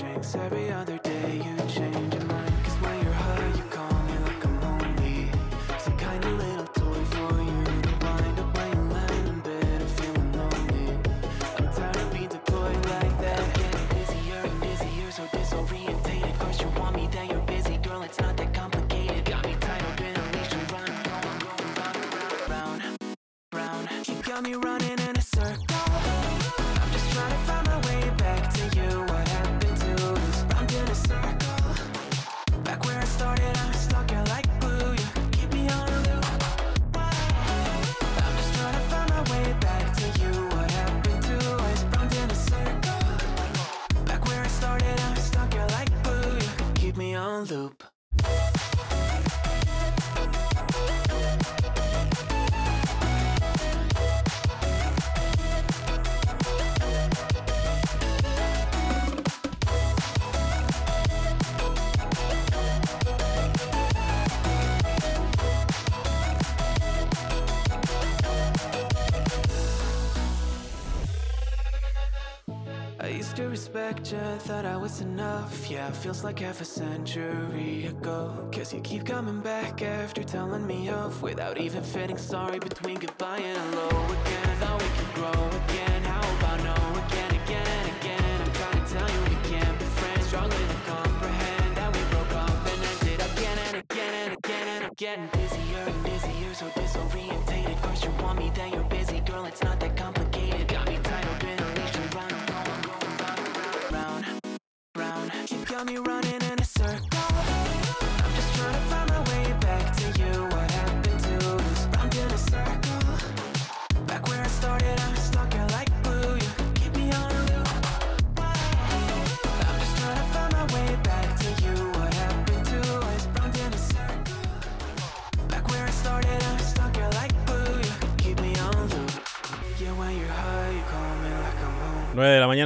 drinks every other day. You change your mind, cause when you're high, you call me like I'm lonely. Some kind of little toy for you to wind up when you land in bed and feeling lonely. I'm tired of being deployed like that. Getting busier and busier, so disorientated. First you want me, then you're busy, girl. It's not that complicated. Got me tied up in a leash and run, going, going round round, round, round. You got me running keep me Yeah, feels like half a century ago. Guess you keep coming back after telling me off without even feeling sorry between goodbye and hello again. Thought we could grow again. How about no again, again and again? I'm trying to tell you we can't be friends. Struggling to comprehend that we broke up and ended again and again and again. And I'm getting busier and busier, so disorientated. First you want me, then you're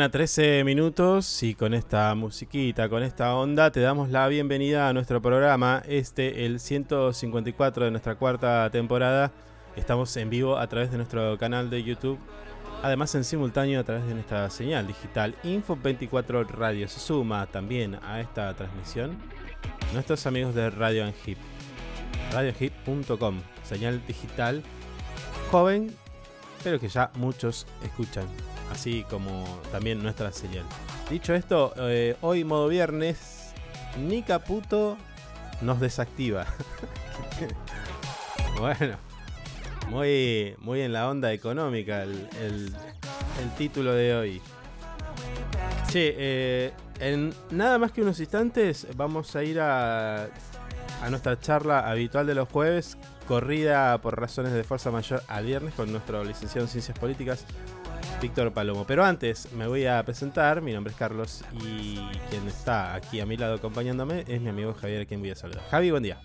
mañana, 13 minutos. Y con esta musiquita, con esta onda, te damos la bienvenida a nuestro programa. Este, el 154 de nuestra cuarta temporada. Estamos en vivo a través de nuestro canal de YouTube. Además, en simultáneo a través de nuestra señal digital Info24 Radio. Se suma también a esta transmisión nuestros amigos de Radio Anhip. RadioHip.com. Señal digital joven, pero que ya muchos escuchan así como también nuestra señal. Dicho esto, eh, hoy modo viernes, ni Caputo nos desactiva. bueno, muy, muy en la onda económica el, el- título de hoy. Sí, eh, en nada más que unos instantes vamos a ir a, a nuestra charla habitual de los jueves, corrida por razones de fuerza mayor al viernes con nuestro licenciado en Ciencias Políticas, Víctor Palomo. Pero antes me voy a presentar, mi nombre es Carlos y quien está aquí a mi lado acompañándome es mi amigo Javier, a quien voy a saludar. Javi, buen día.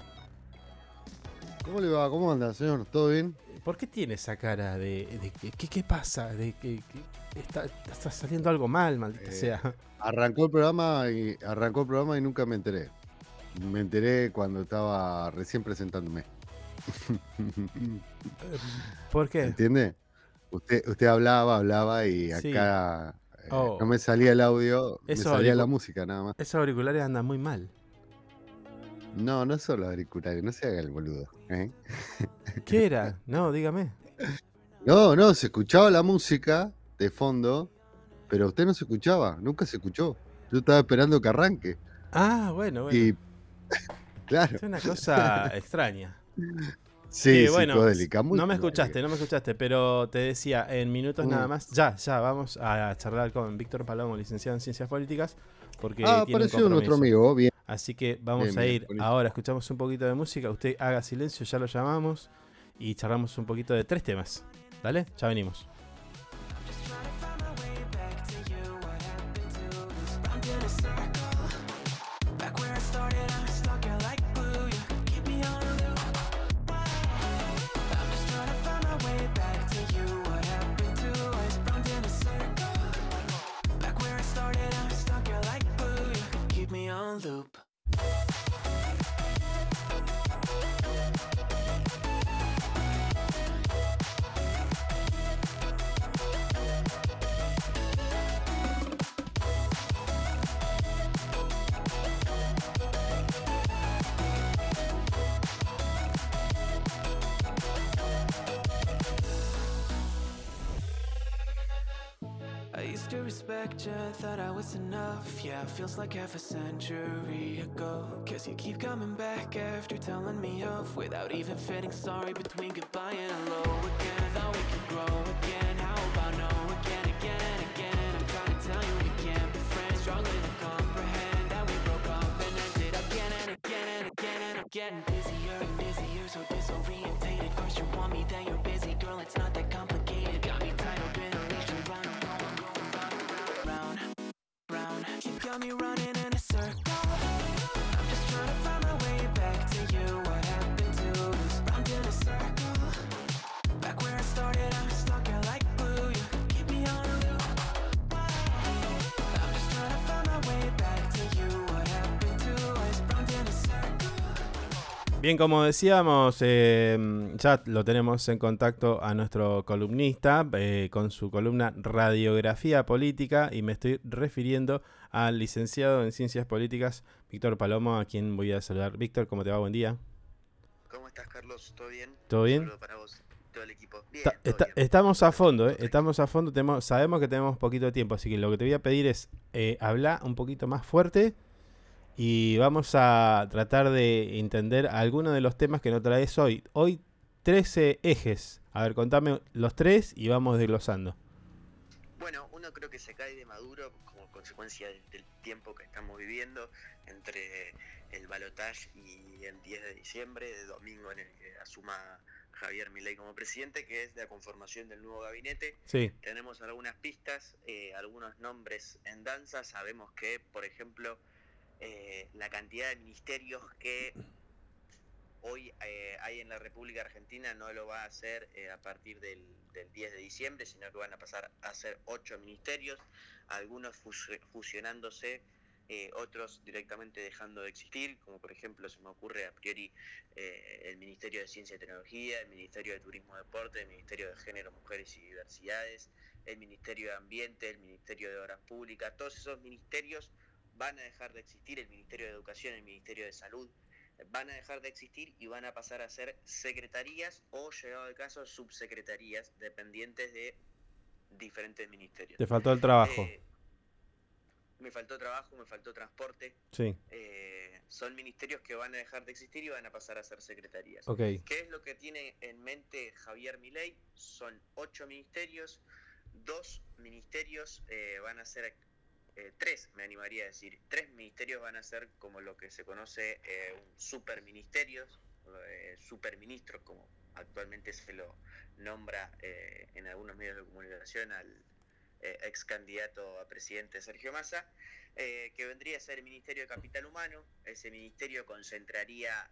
¿Cómo le va? ¿Cómo anda, señor? ¿Todo bien? ¿Por qué tiene esa cara de, de ¿qué, qué pasa? De que, que está, está saliendo algo mal, maldita Eh, sea. Arrancó el programa y arrancó el programa y nunca me enteré. Me enteré cuando estaba recién presentándome. ¿Por qué? ¿Entiende? Usted, usted hablaba, hablaba y Sí. acá eh, Oh. no me salía el audio, me salía la música nada más. Esos auriculares andan muy mal. No, no solo auriculares, no se haga el boludo. ¿eh? ¿Qué era? No, dígame. No, no, se escuchaba la música de fondo, pero usted no se escuchaba, nunca se escuchó. Yo estaba esperando que arranque. Ah, bueno, bueno. Y claro, Es una cosa extraña. sí, bueno, psicodélica, muy no me escuchaste, no me escuchaste, pero te decía, en minutos Mm. nada más, ya, ya, vamos a charlar con Víctor Palomo, licenciado en Ciencias Políticas, porque Ah, tiene un apareció nuestro compromiso. amigo, bien. Así que vamos Bien, a ir ahora, escuchamos un poquito de música, usted haga silencio, ya lo llamamos y charlamos un poquito de tres temas. ¿Dale? Ya venimos. Loop. Respect you, thought I was enough. Yeah, feels like half a century ago. Cause you keep coming back after telling me off without even fitting sorry between goodbye and hello again. Thought we could grow again. How about no again, again and again? I'm trying to tell you we can't be friends. Struggling to comprehend that we broke up and ended again and again and again. And I'm getting busier and busier, so disorientated. First you want me, then you're got me running Bien, como decíamos, eh, ya lo tenemos en contacto a nuestro columnista eh, con su columna Radiografía Política y me estoy refiriendo al licenciado en Ciencias Políticas, Víctor Palomo, a quien voy a saludar. Víctor, ¿cómo te va? Buen día. ¿Cómo estás, Carlos? ¿Todo bien? ¿Todo Un bien? saludo para vos todo el equipo. Bien, Está- todo está- bien. estamos a fondo, ¿eh? Estamos a fondo, tenemos, sabemos que tenemos poquito tiempo, así que lo que te voy a pedir es eh, hablar un poquito más fuerte y vamos a tratar de entender algunos de los temas que nos traes hoy. Hoy 13 ejes. A ver, contame los tres y vamos desglosando. Bueno, uno creo que se cae de maduro como consecuencia del, tiempo que estamos viviendo entre el balotaje y el 10 de diciembre, de domingo en el que asuma Javier Milei como presidente, que es la conformación del nuevo gabinete. Sí, Tenemos algunas pistas, eh, algunos nombres en danza. Sabemos que, por ejemplo, eh, la cantidad de ministerios que hoy eh, hay en la República Argentina no lo va a hacer eh, a partir del, del 10 de diciembre, sino que van a pasar a ser ocho ministerios, algunos fus- fusionándose, eh, otros directamente dejando de existir, como por ejemplo se me ocurre a priori eh, el Ministerio de Ciencia y Tecnología, el Ministerio de Turismo y Deporte, el Ministerio de Género, Mujeres y Diversidades, el Ministerio de Ambiente, el Ministerio de Obras Públicas, todos esos ministerios van a dejar de existir, el Ministerio de Educación, el Ministerio de Salud, van a dejar de existir y van a pasar a ser secretarías o, llegado el caso, subsecretarías dependientes de diferentes ministerios. te faltó el trabajo. Eh, me faltó trabajo, me faltó transporte. Sí, eh, son ministerios que van a dejar de existir y van a pasar a ser secretarías. ok. ¿Qué es lo que tiene en mente Javier Milei? Son ocho ministerios, dos ministerios eh, van a ser, eh, tres me animaría a decir, tres ministerios van a ser como lo que se conoce eh, un superministerios, eh, superministros como actualmente se lo nombra eh, en algunos medios de comunicación al eh, ex candidato a presidente Sergio Massa, que vendría a ser el Ministerio de Capital Humano, ese ministerio concentraría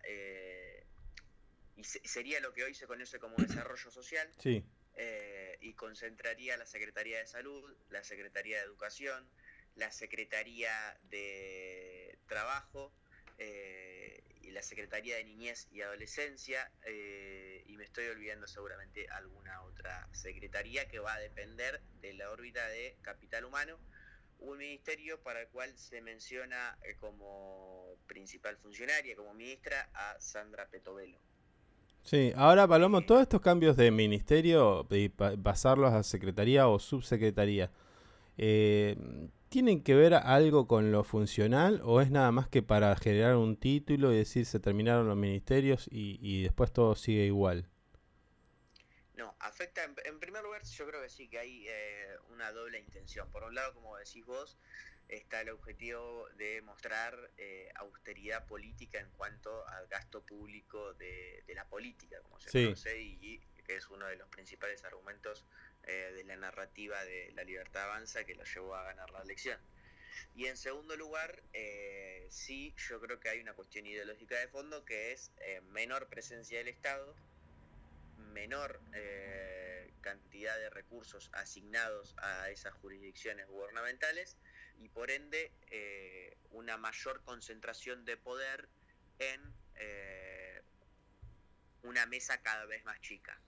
y se- sería lo que hoy se conoce como desarrollo social Sí, eh, y concentraría la Secretaría de Salud, la Secretaría de Educación, la Secretaría de Trabajo eh, y la Secretaría de Niñez y Adolescencia eh, y me estoy olvidando seguramente alguna otra secretaría que va a depender de la órbita de Capital Humano, un ministerio para el cual se menciona eh, como principal funcionaria, como ministra, a Sandra Petovelo. sí. Ahora, Palomo, todos estos cambios de ministerio y pa- pasarlos a secretaría o subsecretaría, eh, ¿tienen que ver algo con lo funcional o es nada más que para generar un título y decir se terminaron los ministerios y, y después todo sigue igual? No, afecta, en, en primer lugar, yo creo que sí, que hay eh, una doble intención. Por un lado, como decís vos, está el objetivo de mostrar eh, austeridad política en cuanto al gasto público de, de la política, como se Sí. conoce, y, y que es uno de los principales argumentos eh, de la narrativa de la libertad avanza que lo llevó a ganar la elección. Y en segundo lugar, eh, sí, yo creo que hay una cuestión ideológica de fondo que es eh, menor presencia del Estado, menor cantidad de recursos asignados a esas jurisdicciones gubernamentales y por ende una mayor concentración de poder en una mesa cada vez más chica.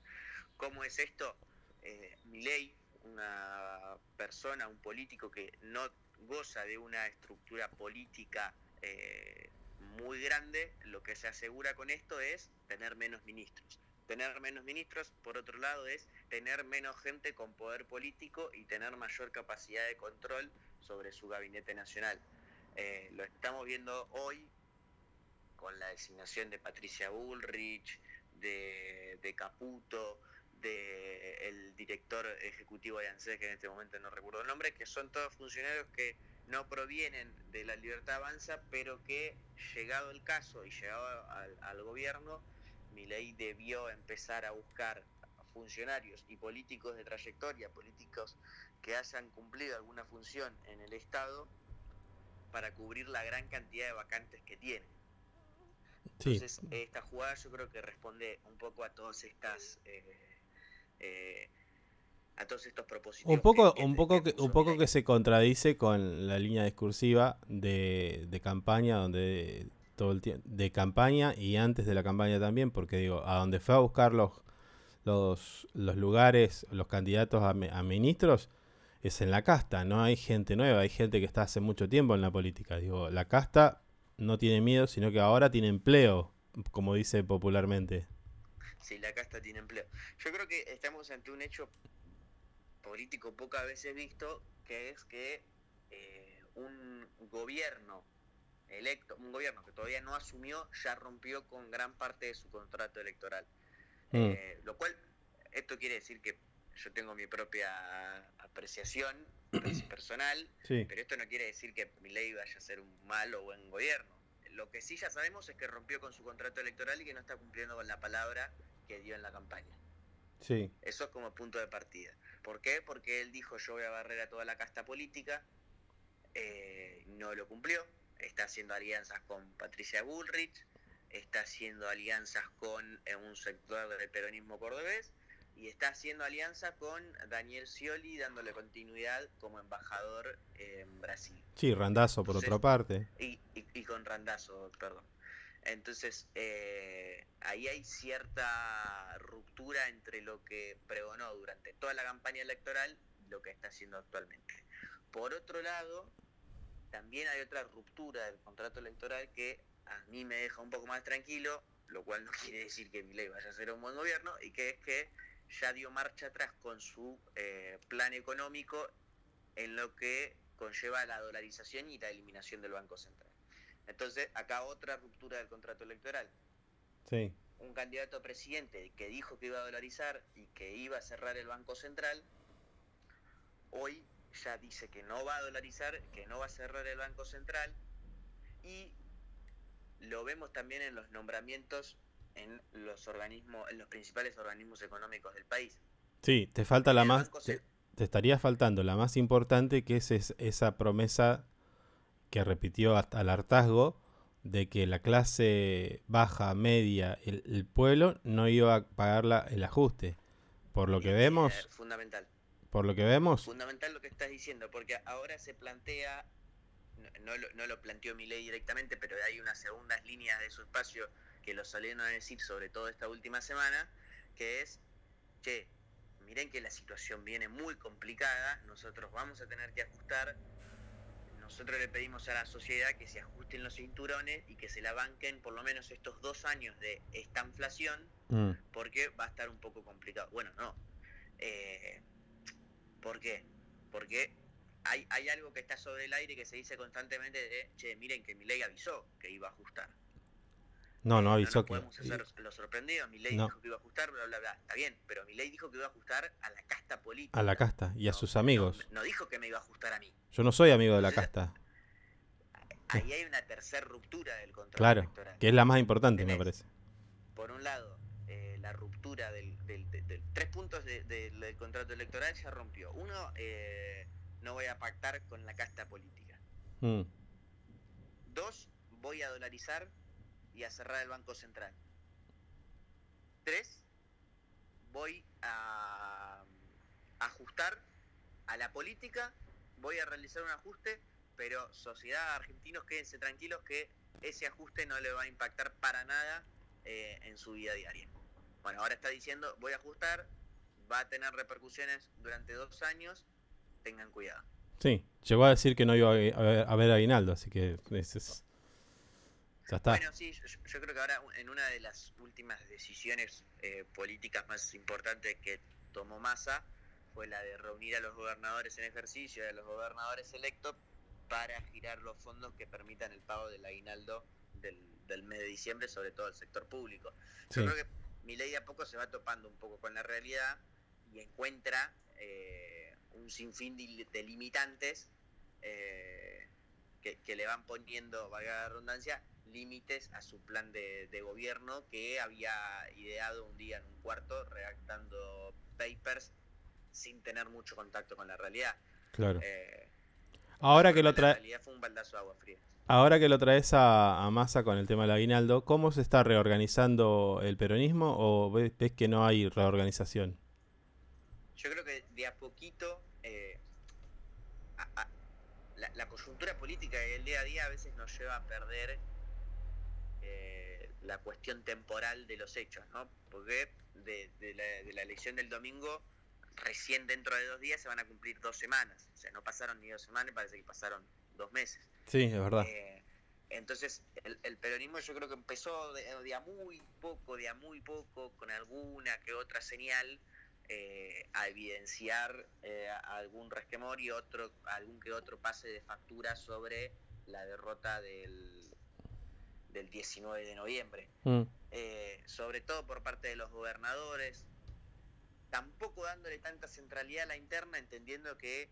¿Cómo es esto? Eh, Milei, una persona, un político que no goza de una estructura política eh, muy grande, lo que se asegura con esto es tener menos ministros. Tener menos ministros, por otro lado, es tener menos gente con poder político y tener mayor capacidad de control sobre su gabinete nacional. Eh, lo estamos viendo hoy con la designación de Patricia Bullrich, de, de Caputo, de el director ejecutivo de ANSES, que en este momento no recuerdo el nombre, que son todos funcionarios que no provienen de la Libertad Avanza, pero que llegado el caso y llegado al, al gobierno, ley debió empezar a buscar funcionarios y políticos de trayectoria, políticos que hayan cumplido alguna función en el Estado para cubrir la gran cantidad de vacantes que tiene. Entonces, esta jugada yo creo que responde un poco a todas estas eh, eh, a todos estos propósitos. Un poco, un poco, que, un poco que se contradice con la línea discursiva de, de campaña, donde todo el tiempo, de campaña y antes de la campaña también, porque digo, a donde fue a buscar los, los, los lugares, los candidatos a, a, ministros, es en la casta, no hay gente nueva, hay gente que está hace mucho tiempo en la política. Digo, la casta no tiene miedo, sino que ahora tiene empleo, como dice popularmente. Sí, la casta tiene empleo. Yo creo que estamos ante un hecho político pocas veces visto, que es que eh, un gobierno electo, un gobierno que todavía no asumió, ya rompió con gran parte de su contrato electoral. Mm. Eh, lo cual, esto quiere decir que yo tengo mi propia apreciación personal, pero esto no quiere decir que mi ley vaya a ser un mal o buen gobierno. Lo que sí ya sabemos es que rompió con su contrato electoral y que no está cumpliendo con la palabra que dio en la campaña. Sí. Eso es como punto de partida. ¿Por qué? Porque él dijo yo voy a barrer a toda la casta política, eh, no lo cumplió, está haciendo alianzas con Patricia Bullrich, está haciendo alianzas con eh, un sector del peronismo cordobés y está haciendo alianza con Daniel Scioli dándole continuidad como embajador en Brasil. Sí, Randazo por otra parte. Y, con Randazo, perdón. Entonces, eh, ahí hay cierta ruptura entre lo que pregonó durante toda la campaña electoral y lo que está haciendo actualmente. Por otro lado, también hay otra ruptura del contrato electoral que a mí me deja un poco más tranquilo, lo cual no quiere decir que mi ley vaya a ser un buen gobierno, y que es que ya dio marcha atrás con su eh, plan económico en lo que conlleva la dolarización y la eliminación del Banco Central. Entonces, acá otra ruptura del contrato electoral. Sí. Un candidato a presidente que dijo que iba a dolarizar y que iba a cerrar el Banco Central, hoy ya dice que no va a dolarizar, que no va a cerrar el Banco Central y lo vemos también en los nombramientos en los organismos, en los principales organismos económicos del país. Sí, te falta la más, te, estaría faltando la más importante que es, esa promesa que repitió hasta el hartazgo de que la clase baja, media, el, pueblo no iba a pagar la, el ajuste. Por lo que vemos, fundamental por lo que vemos. Fundamental lo que estás diciendo, porque ahora se plantea, no, no, lo, planteó mi ley directamente, pero hay unas segundas líneas de su espacio que lo salieron a decir sobre todo esta última semana, que es, che, miren que la situación viene muy complicada, nosotros vamos a tener que ajustar, nosotros le pedimos a la sociedad que se ajusten los cinturones y que se la banquen por lo menos estos dos años de esta inflación, mm. porque va a estar un poco complicado. Bueno, no. Eh, ¿Por qué? Porque hay, hay algo que está sobre el aire que se dice constantemente de, che, miren que mi ley avisó que iba a ajustar. No, no avisó no que... podemos hacer lo sorprendido, mi ley dijo que iba a ajustar, bla, bla, bla. Está bien, pero mi ley dijo que iba a ajustar a la casta política. A la casta y a sus amigos. No, dijo que me iba a ajustar a mí. Yo no soy amigo de la casta. Ahí hay una tercera ruptura del contrato claro, que es la más importante, me parece. Por un lado, eh, la ruptura del, tres puntos del contrato electoral ya rompió. Uno, eh, no voy a pactar con la casta política. Mm. Dos, voy a dolarizar y a cerrar el Banco Central. Tres, voy a ajustar a la política, voy a realizar un ajuste, pero sociedad argentinos quédense tranquilos que ese ajuste no le va a impactar para nada eh, en su vida diaria. Bueno, ahora está diciendo, voy a ajustar, va a tener repercusiones durante dos años, tengan cuidado. Sí, llegó a decir que no iba a ver, aguinaldo, así que es, ya está. Bueno, sí, yo, creo que ahora en una de las últimas decisiones eh, políticas más importantes que tomó Massa fue la de reunir a los gobernadores en ejercicio y a los gobernadores electos para girar los fondos que permitan el pago del aguinaldo del, del mes de diciembre, sobre todo el sector público. Yo creo que mi ley de a poco se va topando un poco con la realidad y encuentra eh, un sinfín de, de limitantes eh, que, que le van poniendo, valga la redundancia, límites a su plan de, de gobierno que había ideado un día en un cuarto redactando papers sin tener mucho contacto con la realidad. Claro. Eh, Ahora que lo la trae, realidad fue un baldazo de agua fría. ahora que lo traes a, a Massa con el tema del aguinaldo, ¿cómo se está reorganizando el peronismo o ves, ves que no hay reorganización? Yo creo que de a poquito eh, a- a- la, la coyuntura política y el día a día a veces nos lleva a perder la cuestión temporal de los hechos, ¿no? Porque de, de la, de la elección del domingo, recién dentro de dos días se van a cumplir dos semanas. O sea, no pasaron ni dos semanas, parece que pasaron dos meses. Sí, es verdad. Eh, entonces, el, el peronismo yo creo que empezó de, de a muy poco, de a muy poco, con alguna que otra señal, eh, a evidenciar eh, algún resquemor y otro, algún que otro pase de factura sobre la derrota del, del 19 de noviembre. Mm, Eh, sobre todo por parte de los gobernadores, tampoco dándole tanta centralidad a la interna, entendiendo que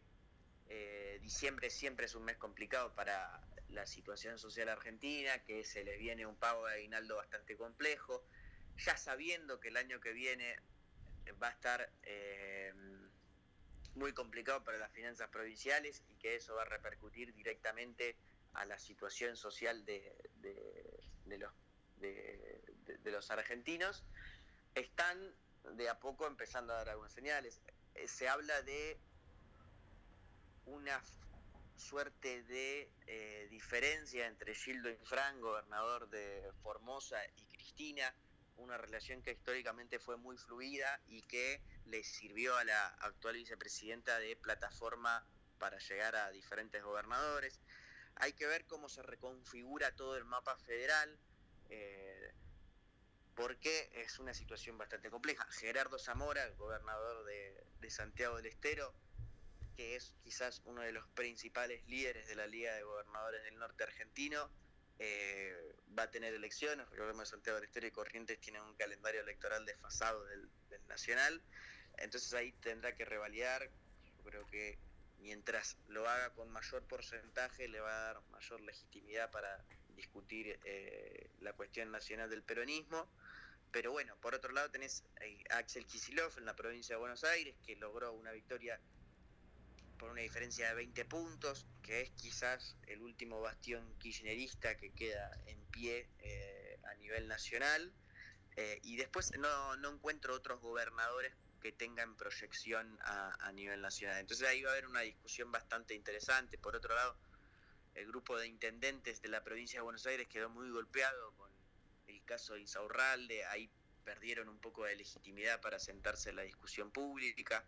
eh, diciembre siempre es un mes complicado para la situación social argentina, que se les viene un pago de aguinaldo bastante complejo, ya sabiendo que el año que viene va a estar eh, muy complicado para las finanzas provinciales y que eso va a repercutir directamente a la situación social de, de- de los, de, los argentinos, están de a poco empezando a dar algunas señales. Eh, Se habla de una suerte de eh, diferencia entre Gildo Infran, gobernador de Formosa, y Cristina, una relación que históricamente fue muy fluida y que le sirvió a la actual vicepresidenta de plataforma para llegar a diferentes gobernadores. Hay que ver cómo se reconfigura todo el mapa federal, eh, porque es una situación bastante compleja. Gerardo Zamora, el gobernador de, de Santiago del Estero, que es quizás uno de los principales líderes de la Liga de Gobernadores del Norte argentino, eh, va a tener elecciones. Recordemos que Santiago del Estero y Corrientes tienen un calendario electoral desfasado del, del nacional. Entonces ahí tendrá que revalidar. Yo creo que mientras lo haga con mayor porcentaje, le va a dar mayor legitimidad para discutir eh, la cuestión nacional del peronismo. Pero bueno, por otro lado tenés a Axel Kicillof en la provincia de Buenos Aires, que logró una victoria por una diferencia de 20 puntos, que es quizás el último bastión kirchnerista que queda en pie eh, a nivel nacional. Eh, y después no, no encuentro otros gobernadores que tengan proyección a, nivel nacional. Entonces ahí va a haber una discusión bastante interesante. Por otro lado, el grupo de intendentes de la provincia de Buenos Aires quedó muy golpeado con el caso de Insaurralde, ahí perdieron un poco de legitimidad para sentarse en la discusión pública.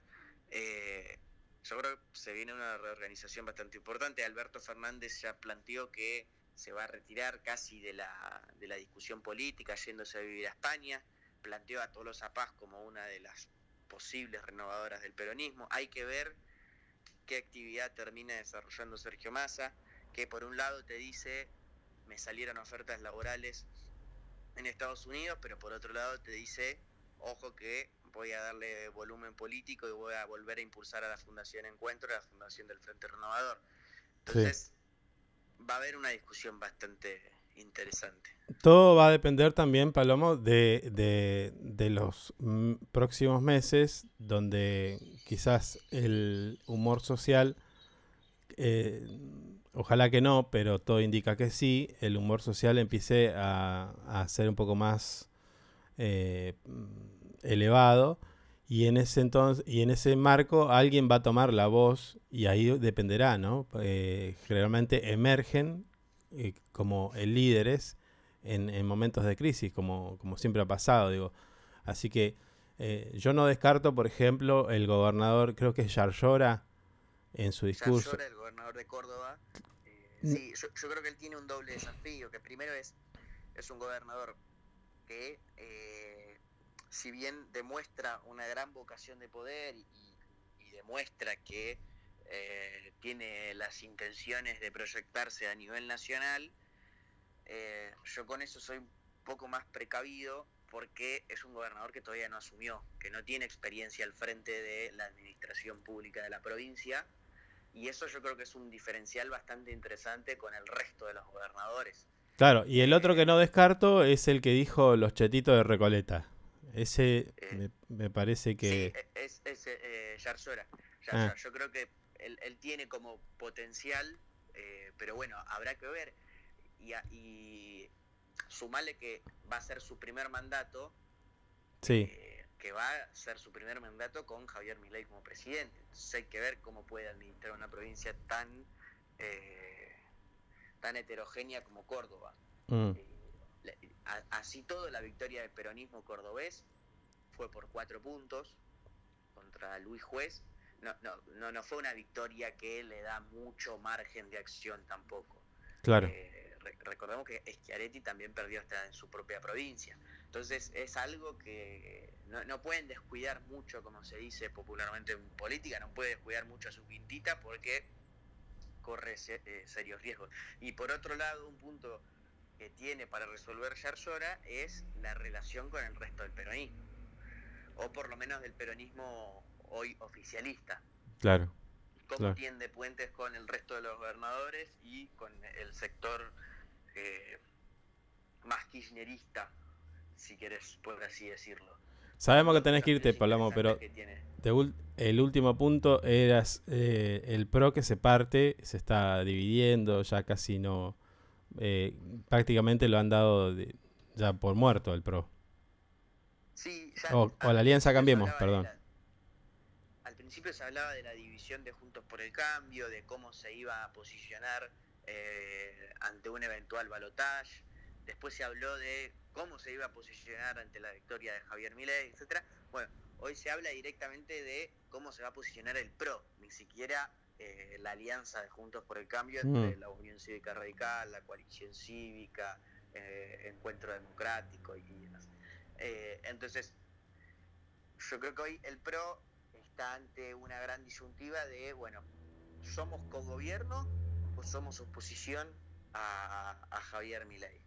Eh, yo creo que se viene una reorganización bastante importante. Alberto Fernández ya planteó que se va a retirar casi de la, de la discusión política, yéndose a vivir a España. Planteó a Tolosa Paz como una de las posibles renovadoras del peronismo. Hay que ver qué actividad termina desarrollando Sergio Massa, que por un lado te dice, me salieron ofertas laborales en Estados Unidos, pero por otro lado te dice, ojo que voy a darle volumen político y voy a volver a impulsar a la Fundación Encuentro, a la Fundación del Frente Renovador. Entonces, va a haber una discusión bastante interesante. Todo va a depender también, Palomo, de, de- de los mm, próximos meses, donde quizás el humor social, eh, ojalá que no, pero todo indica que sí, el humor social empiece a, a ser un poco más eh, elevado. Y en ese entonces, y en ese marco alguien va a tomar la voz y ahí dependerá, ¿no? Eh, generalmente emergen eh, como líderes en, en momentos de crisis, como, como siempre ha pasado, digo. Así que eh, yo no descarto, por ejemplo, el gobernador, creo que es Yarlora, en su discurso. Yarlora, el gobernador de Córdoba, eh, sí, yo, yo creo que él tiene un doble desafío, que primero es, es un gobernador que, eh, si bien demuestra una gran vocación de poder y demuestra que eh, tiene las intenciones de proyectarse a nivel nacional, eh, yo con eso soy un poco más precavido porque es un gobernador que todavía no asumió, que no tiene experiencia al frente de la administración pública de la provincia, y eso yo creo que es un diferencial bastante interesante con el resto de los gobernadores. Claro, y el otro que no descarto es el que dijo los chetitos de Recoleta. Ese Eh, me, me parece que... Sí, e- es, es eh. Ah. Yo creo que él, él tiene como potencial, eh, pero bueno, habrá que ver. Y, y sumarle que va a ser su primer mandato, Sí, eh, que va a ser su primer mandato con Javier Milei como presidente. Entonces hay que ver cómo puede administrar una provincia tan, eh, tan heterogénea como Córdoba. mm, Eh, así todo, la victoria del peronismo cordobés fue por cuatro puntos contra Luis Juez. No, no, no, no fue una victoria que le da mucho margen de acción tampoco. claro. Eh, re- recordemos que Schiaretti también perdió hasta en su propia provincia. Entonces es algo que no, no pueden descuidar mucho, como se dice popularmente en política, no puede descuidar mucho a su quintita porque corre se- eh, serios riesgos. Y por otro lado, un punto que tiene para resolver Yarzora es la relación con el resto del peronismo, o por lo menos del peronismo hoy oficialista Claro. cómo Claro. tiende puentes con el resto de los gobernadores y con el sector eh, más kirchnerista, si querés, por así decirlo. Sabemos que tenés que irte, Palamo, pero el último punto era eh, el PRO que se parte, se está dividiendo, ya casi no... eh, prácticamente lo han dado de- ya por muerto el PRO. Sí, ya O- la Alianza Cambiemos, perdón. la- principio se hablaba de la división de Juntos por el Cambio, de cómo se iba a posicionar eh, ante un eventual balotaje. Después se habló de cómo se iba a posicionar ante la victoria de Javier Milei, etcétera. Bueno, hoy se habla directamente de cómo se va a posicionar el PRO, ni siquiera eh, la alianza de Juntos por el Cambio entre Mm. la Unión Cívica Radical, la Coalición Cívica, eh, Encuentro Democrático y demás. Eh, entonces, yo creo que hoy el PRO está ante una gran disyuntiva de, bueno, ¿somos cogobierno o somos oposición a, a Javier Milei?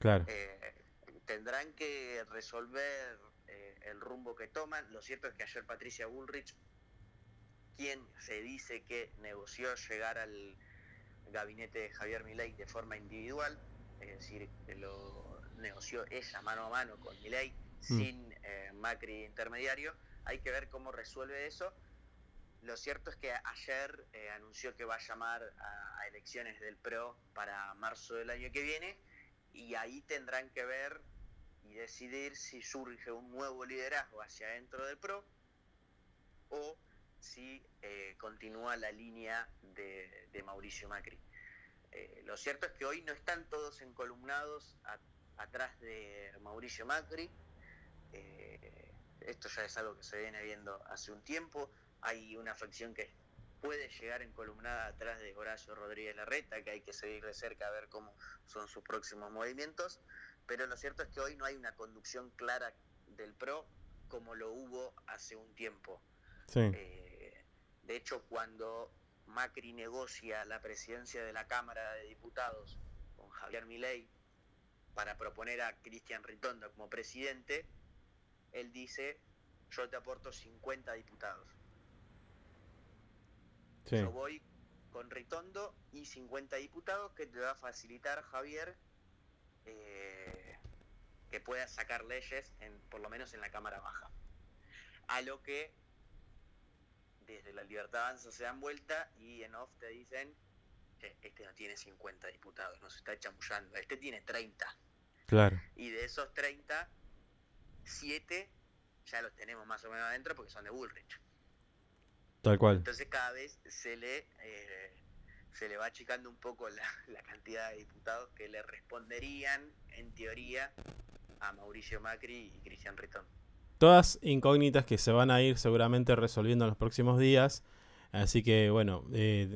Claro. Eh, tendrán que resolver eh, el rumbo que toman. Lo cierto es que ayer Patricia Bullrich, quien se dice que negoció llegar al gabinete de Javier Milei de forma individual, es decir, que lo negoció ella mano a mano con Milei, sin eh, Macri intermediario. Hay que ver cómo resuelve eso. Lo cierto es que ayer eh, anunció que va a llamar a, elecciones del PRO para marzo del año que viene y ahí tendrán que ver y decidir si surge un nuevo liderazgo hacia adentro del PRO o si eh, continúa la línea de, Mauricio Macri. Eh, lo cierto es que hoy no están todos encolumnados atrás de Mauricio Macri. Esto ya es algo que se viene viendo hace un tiempo. Hay una facción que puede llegar encolumnada atrás de Horacio Rodríguez Larreta, que hay que seguir de cerca a ver cómo son sus próximos movimientos. Pero lo cierto es que hoy no hay una conducción clara del PRO como lo hubo hace un tiempo. Sí. Eh, de hecho, cuando Macri negocia la presidencia de la Cámara de Diputados con Javier Milei para proponer a Cristian Ritondo como presidente, él dice, yo te aporto 50 diputados. Sí. Yo voy con Ritondo y 50 diputados que te va a facilitar Javier eh, que pueda sacar leyes, en, por lo menos en la Cámara Baja. A lo que desde la Libertad Avanza se dan vuelta y en off te dicen, "Che, este no tiene 50 diputados, nos está chamullando, este tiene 30. Claro. Y de esos 30, 7 ya los tenemos más o menos adentro porque son de Bullrich. Tal cual. Entonces cada vez se le, eh, se le va achicando un poco la, la cantidad de diputados que le responderían, en teoría, a Mauricio Macri y Cristian Ritón. Todas incógnitas que se van a ir seguramente resolviendo en los próximos días. Así que bueno, eh,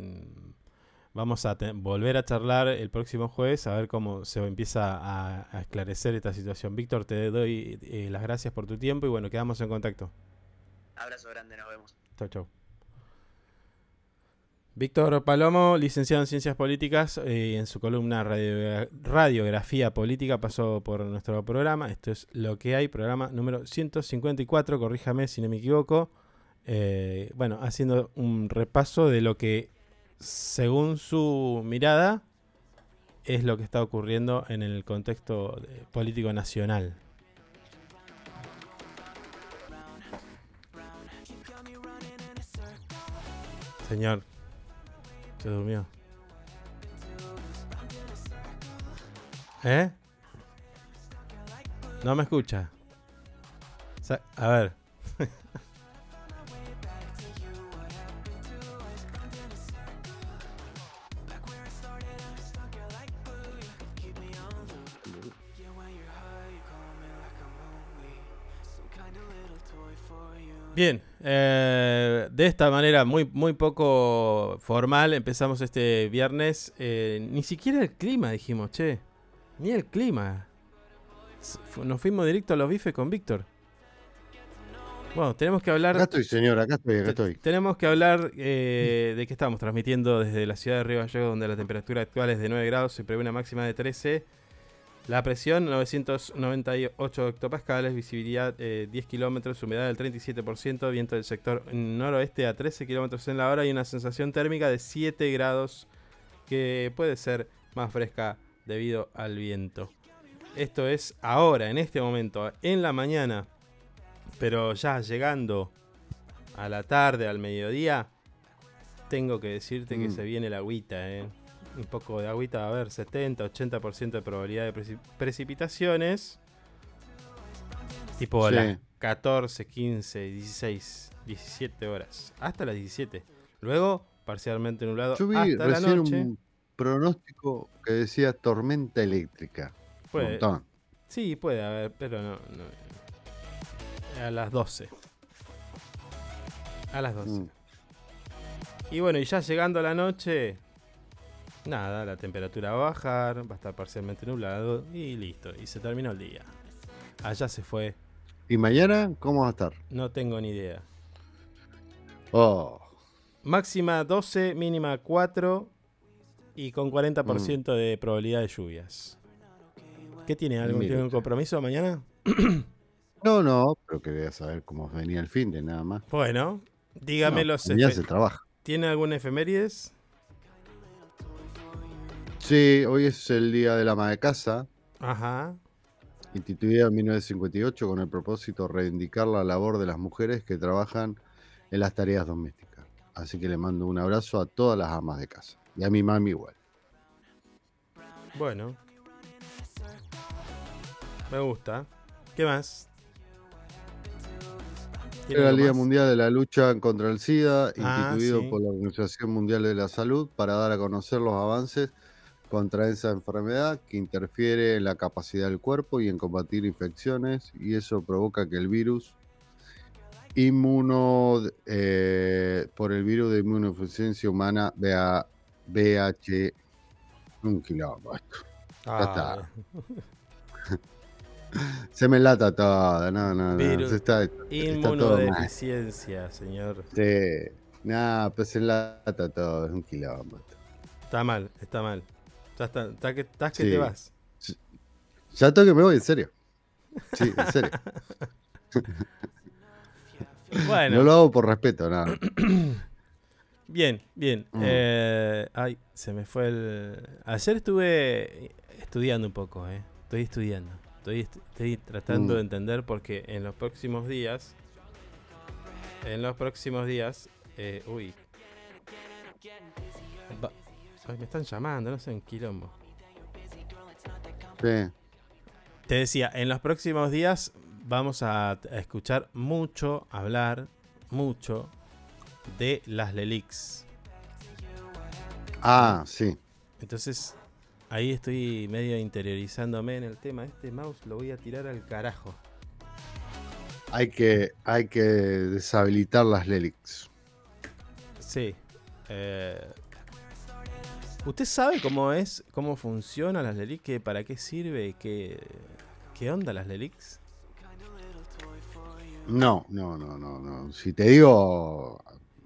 vamos a volver a charlar el próximo jueves a ver cómo se empieza a, a esclarecer esta situación. Víctor, te doy eh, las gracias por tu tiempo y bueno, quedamos en contacto. Abrazo grande, nos vemos. Chau, chau. Víctor Palomo, licenciado en Ciencias Políticas, eh, en su columna radio- Radiografía Política pasó por nuestro programa. Esto es lo que hay, programa número 154, corríjame si no me equivoco. Eh, bueno, haciendo un repaso de lo que, según su mirada, es lo que está ocurriendo en el contexto eh, político nacional. Señor, se durmió. ¿Eh? No me escucha. A ver. Bien, eh, de esta manera muy, muy poco formal empezamos este viernes. Eh, ni siquiera el clima dijimos, che. Ni el clima. Nos fuimos directo a los bifes con Víctor. Bueno, tenemos que hablar. Acá estoy, señor, acá estoy, acá estoy. Tenemos que hablar eh, de que estamos transmitiendo desde la ciudad de Río Gallegos, donde la temperatura actual es de 9 grados, se prevé una máxima de 13. La presión 998 hectopascales, visibilidad eh, 10 kilómetros, humedad del 37%, viento del sector noroeste a 13 kilómetros en la hora y una sensación térmica de 7 grados que puede ser más fresca debido al viento. Esto es ahora, en este momento, en la mañana, pero ya llegando a la tarde, al mediodía, tengo que decirte que Mm. se viene la agüita, ¿eh? Un poco de agüita, a haber 70, 80% de probabilidad de preci- precipitaciones. Tipo a Sí. las 14, 15, 16, 17 horas. Hasta las 17. Luego, parcialmente nublado Yo vi hasta la noche. un pronóstico que decía tormenta eléctrica. Un Puede- montón. Sí, puede haber, pero no, no. A las 12. A las 12. Mm. Y bueno, y ya llegando a la noche, nada, la temperatura va a bajar, va a estar parcialmente nublado y listo. Y se terminó el día. Allá se fue, ¿Y mañana cómo va a estar? no tengo ni idea. Oh, Máxima 12, mínima 4 y con 40% Mm. de probabilidad de lluvias. ¿Qué tiene? ¿Algún, ¿Tiene un compromiso mañana? no, no, pero quería saber cómo venía el fin de nada más. Bueno, dígame No, los mañana efe- se trabaja. ¿Tiene algún efemérides? Sí, hoy es el Día del Ama de Casa, Ajá. instituida en 1958 con el propósito de reivindicar la labor de las mujeres que trabajan en las tareas domésticas. Así que le mando un abrazo a todas las amas de casa. Y a mi mami igual. Bueno. Me gusta. ¿Qué más? ¿Tiene Era el Día más? Mundial de la Lucha contra el SIDA, Ah, instituido sí. por la Organización Mundial de la Salud para dar a conocer los avances contra esa enfermedad que interfiere en la capacidad del cuerpo y en combatir infecciones y eso provoca que el virus inmuno eh, por el virus de inmunodeficiencia humana vea VH un esto. Ah, Se me lata todo, no, no, no. Se Está, está. Inmunodeficiencia, señor. Sí. Nah, pues se lata todo, es un esto. Está mal, está mal. Que, estás que Sí. te vas. Ya tengo que me voy, en serio. Sí, en serio. Bueno, No lo hago por respeto, nada. bien, bien. Mm. Eh, ay, se me fue el. Ayer estuve estudiando un poco, eh. Estoy estudiando. Estoy, est- estoy tratando Mm. de entender porque en los próximos días. En los próximos días. eh, uy. Va- me están llamando, no sé, un quilombo. Sí. Te decía, en los próximos días vamos a, a escuchar mucho hablar, mucho de las Lelix. Ah, sí. Entonces, ahí estoy medio interiorizándome en el tema. Este mouse lo voy a tirar al carajo. Hay que, hay que deshabilitar las Lelix. Sí. eh, ¿Usted sabe cómo es, cómo funciona las Lelix? ¿Qué- ¿Para qué sirve? ¿Qué, ¿Qué onda las Lelix? No, no, no, no, no. Si te digo,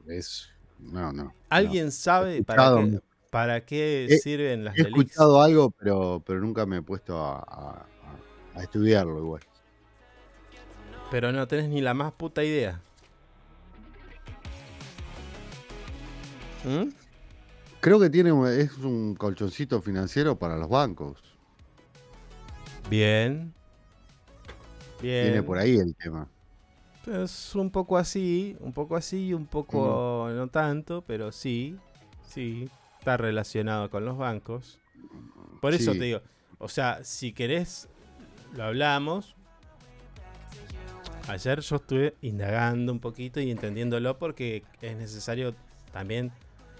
es no, no. ¿Alguien sabe He para qué, para qué He- sirven las He Lelix? escuchado algo, pero, pero nunca me he puesto a, a- a- a estudiarlo igual. Pero no tenés ni la más puta idea. ¿Mm? Creo que tiene un- es un colchoncito financiero para los bancos. Bien. Bien. Viene por ahí el tema. Es un poco así, un poco así, un poco no tanto, pero sí, sí, está relacionado con los bancos. Por eso Sí. te digo, o sea, si querés, lo hablamos. Ayer yo estuve indagando un poquito y entendiéndolo porque es necesario también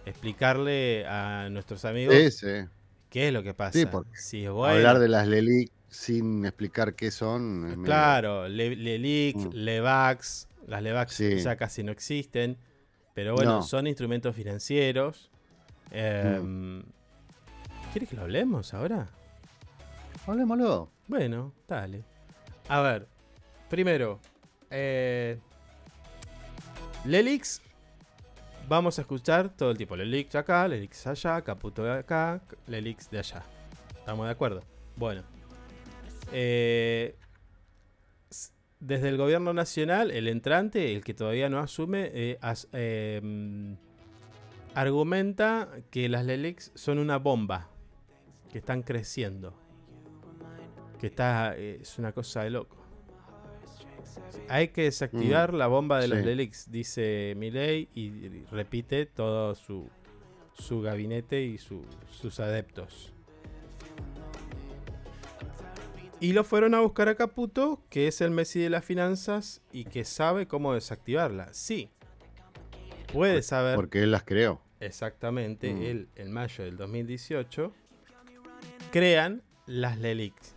explicarle a nuestros amigos Sí, sí. qué es lo que pasa. Sí, si es bueno, Hablar de las Lelic sin explicar qué son. medio- Claro, Le- Lelic, Mm. Levax, las Levax ya casi no existen, pero bueno, No. son instrumentos financieros. Eh, Mm. ¿Quieres que lo hablemos ahora? Hablemoslo. Bueno, dale. A ver, primero, eh, Lelix, vamos a escuchar todo el tiempo. Lelix acá, Lelix allá, Caputo de acá, Lelix de allá. ¿Estamos de acuerdo? Bueno. Eh, desde el gobierno nacional, el entrante, el que todavía no asume, eh, mm, argumenta que las Lelix son una bomba, que están creciendo que está eh, es una cosa de loco. Hay que desactivar la bomba de los. Lelix, dice Milei y, y repite todo su, su gabinete y su- sus adeptos. Y lo fueron a buscar a Caputo, que es el Messi de las finanzas y que sabe cómo desactivarla. Sí, puede saber Porque él las creó. exactamente, Mm. él en mayo del 2018, crean las LELIX.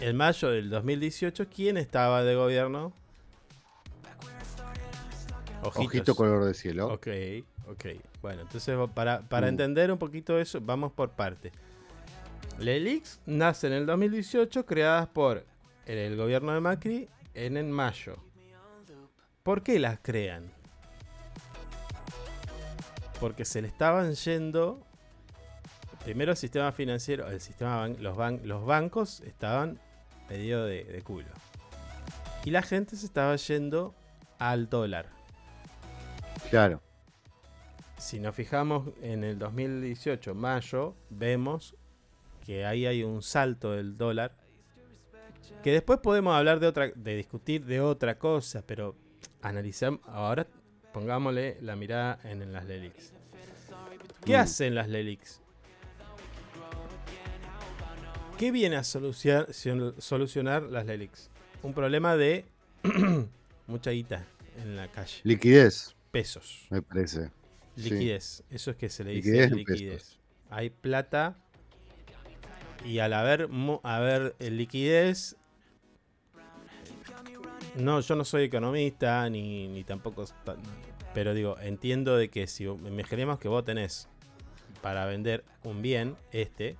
En mayo del 2018, ¿quién estaba de gobierno? Ojitos. Ojito color de cielo. Ok, ok. Bueno, entonces para, para Mm. entender un poquito eso, vamos por partes. LELIX nace en el 2018, creadas por el, el gobierno de Macri en, en mayo. ¿Por qué las crean? Porque se le estaban yendo. Primero el sistema financiero, el sistema ban- los, ban- los bancos estaban medio de, de culo. Y la gente se estaba yendo al dólar. Claro. Si nos fijamos en el 2018, mayo, vemos que ahí hay un salto del dólar. Que después podemos hablar de otra, de discutir de otra cosa, pero analizamos, ahora pongámosle la mirada en, las Lelix. ¿Qué Mm. hacen las Lelix? ¿Qué viene a solucionar, solucionar las Lelix? Un problema de mucha guita en la calle. Liquidez, Pesos. me parece. Sí. Liquidez, eso es que se le dice liquidez. Hay plata y al haber, haber eh, liquidez, no, yo no soy economista ni, ni tampoco, pero digo, entiendo de que si imaginemos que vos tenés para vender un bien, este,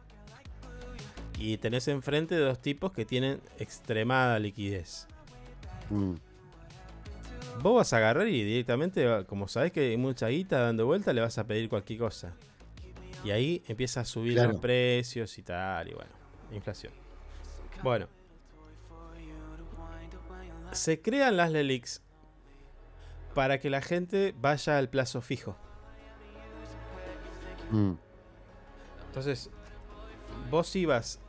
y tenés enfrente dos tipos que tienen extremada liquidez. Mm. Vos vas a agarrar y directamente, como sabés que hay mucha guita dando vuelta, le vas a pedir cualquier cosa. Y ahí empieza a subir Claro. los precios y tal, y bueno, inflación. Bueno. Se crean las Lelix para que la gente vaya al plazo fijo. Mm. Entonces, vos ibas.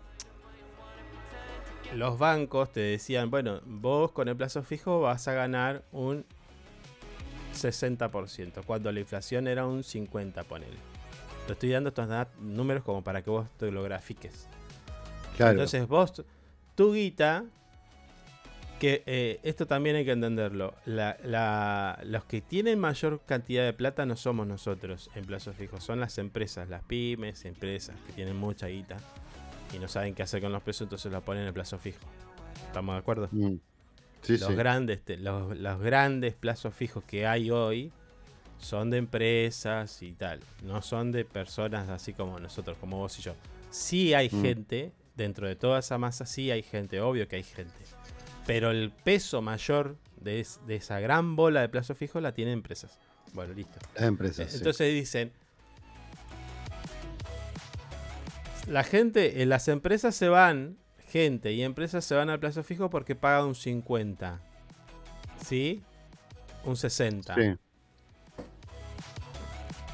Los bancos te decían, bueno, vos con el plazo fijo vas a ganar un 60%, cuando la inflación era un 50%, ponele. Te estoy dando estos números como para que vos te lo grafiques. Claro. Entonces vos, tu guita, que eh, esto también hay que entenderlo, la- la- los que tienen mayor cantidad de plata no somos nosotros en plazos fijos, son las empresas, las pymes, empresas que tienen mucha guita y no saben qué hacer con los pesos, entonces los ponen en plazo fijo. ¿Estamos de acuerdo? Mm. Sí, los, sí. Grandes, los, los grandes plazos fijos que hay hoy son de empresas y tal. No son de personas así como nosotros, como vos y yo. Sí hay Mm. gente, dentro de toda esa masa, sí hay gente, obvio que hay gente. Pero el peso mayor de, es- de esa gran bola de plazo fijo la tienen empresas. Bueno, listo. Las empresas. sí. Entonces dicen, la gente, eh, las empresas se van, gente y empresas se van al plazo fijo porque pagan un 50. ¿Sí? Un 60. Sí.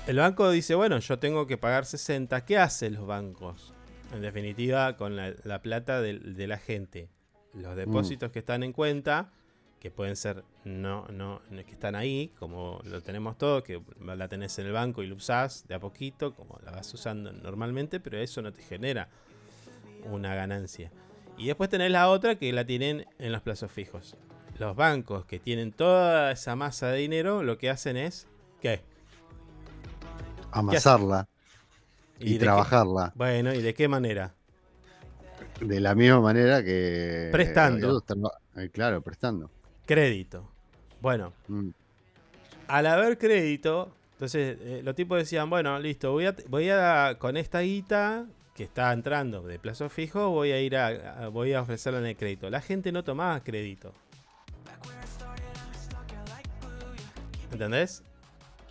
El banco dice, bueno, yo tengo que pagar 60. ¿Qué hacen los bancos? En definitiva, con la, la plata de, la gente. Los depósitos que están en cuenta, que pueden ser no, no, que están ahí, como lo tenemos todos, que la tenés en el banco y lo usás de a poquito, como la vas usando normalmente, pero eso no te genera una ganancia. Y después tenés la otra que la tienen en los plazos fijos. Los bancos que tienen toda esa masa de dinero, lo que hacen es, ¿qué? Amasarla y, qué- trabajarla Bueno, ¿y de qué manera? de la misma manera que. Prestando. ellos eh, claro, prestando. Crédito. Bueno, Mm, al haber crédito, entonces eh, los tipos decían, bueno, listo, voy a, voy a, con esta guita que está entrando de plazo fijo, voy a ir a, a- voy a ofrecerla en el crédito. La gente no tomaba crédito. ¿Entendés?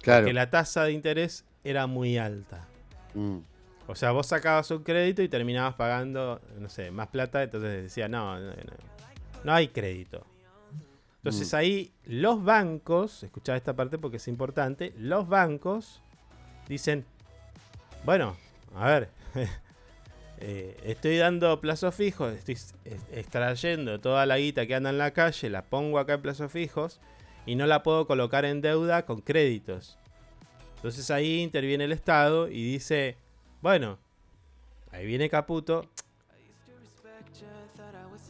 Claro. Que la tasa de interés era muy alta. Mm, O sea, vos sacabas un crédito y terminabas pagando, no sé, más plata, entonces decía, no, no, no, no hay crédito. Entonces Mm. ahí los bancos, escuchá esta parte porque es importante, los bancos dicen, bueno, a ver, eh, estoy dando plazos fijos, estoy extrayendo toda la guita que anda en la calle, la pongo acá en plazos fijos y no la puedo colocar en deuda con créditos. Entonces ahí interviene el Estado y dice, bueno, ahí viene Caputo.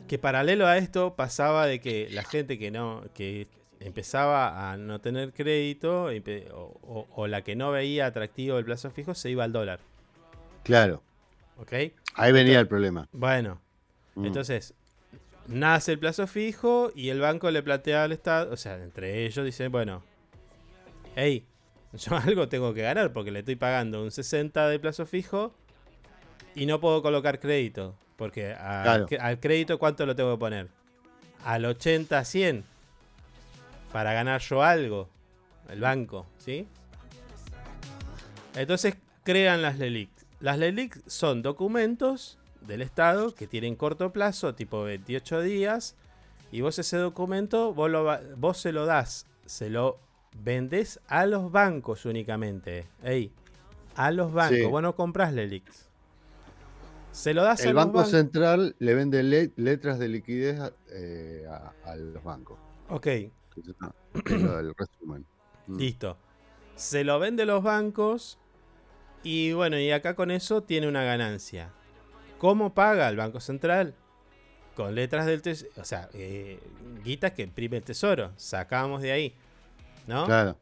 Que paralelo a esto pasaba de que la gente que no, que empezaba a no tener crédito empe- o, o- o la que no veía atractivo el plazo fijo se iba al dólar. claro. ¿Ok? Ahí venía el problema. Bueno, Mm, entonces nace el plazo fijo y el banco le plantea al Estado, o sea, entre ellos dicen, bueno, hey, yo algo tengo que ganar porque le estoy pagando un 60 de plazo fijo y no puedo colocar crédito. Porque a- Claro. que- al crédito, ¿cuánto lo tengo que poner? Al 80, 100. Para ganar yo algo. El banco, ¿sí? Entonces crean las LELIC. Las LELIC son documentos del Estado que tienen corto plazo, tipo 28 días. Y vos ese documento, vos, lo vos se lo das, se lo vendés a los bancos únicamente. Ey, a los bancos. Sí. Vos no comprás LELIX. Se lo das El Banco. Central le vende le- letras de liquidez a, eh, a- a los bancos. Ok, del resumen. Mm, listo. Se lo vende los bancos. Y bueno, y acá con eso tiene una ganancia. ¿Cómo paga el Banco Central? Con letras del tesoro. O sea, eh, guitas que imprime el tesoro. Sacamos de ahí. ¿No? Claro.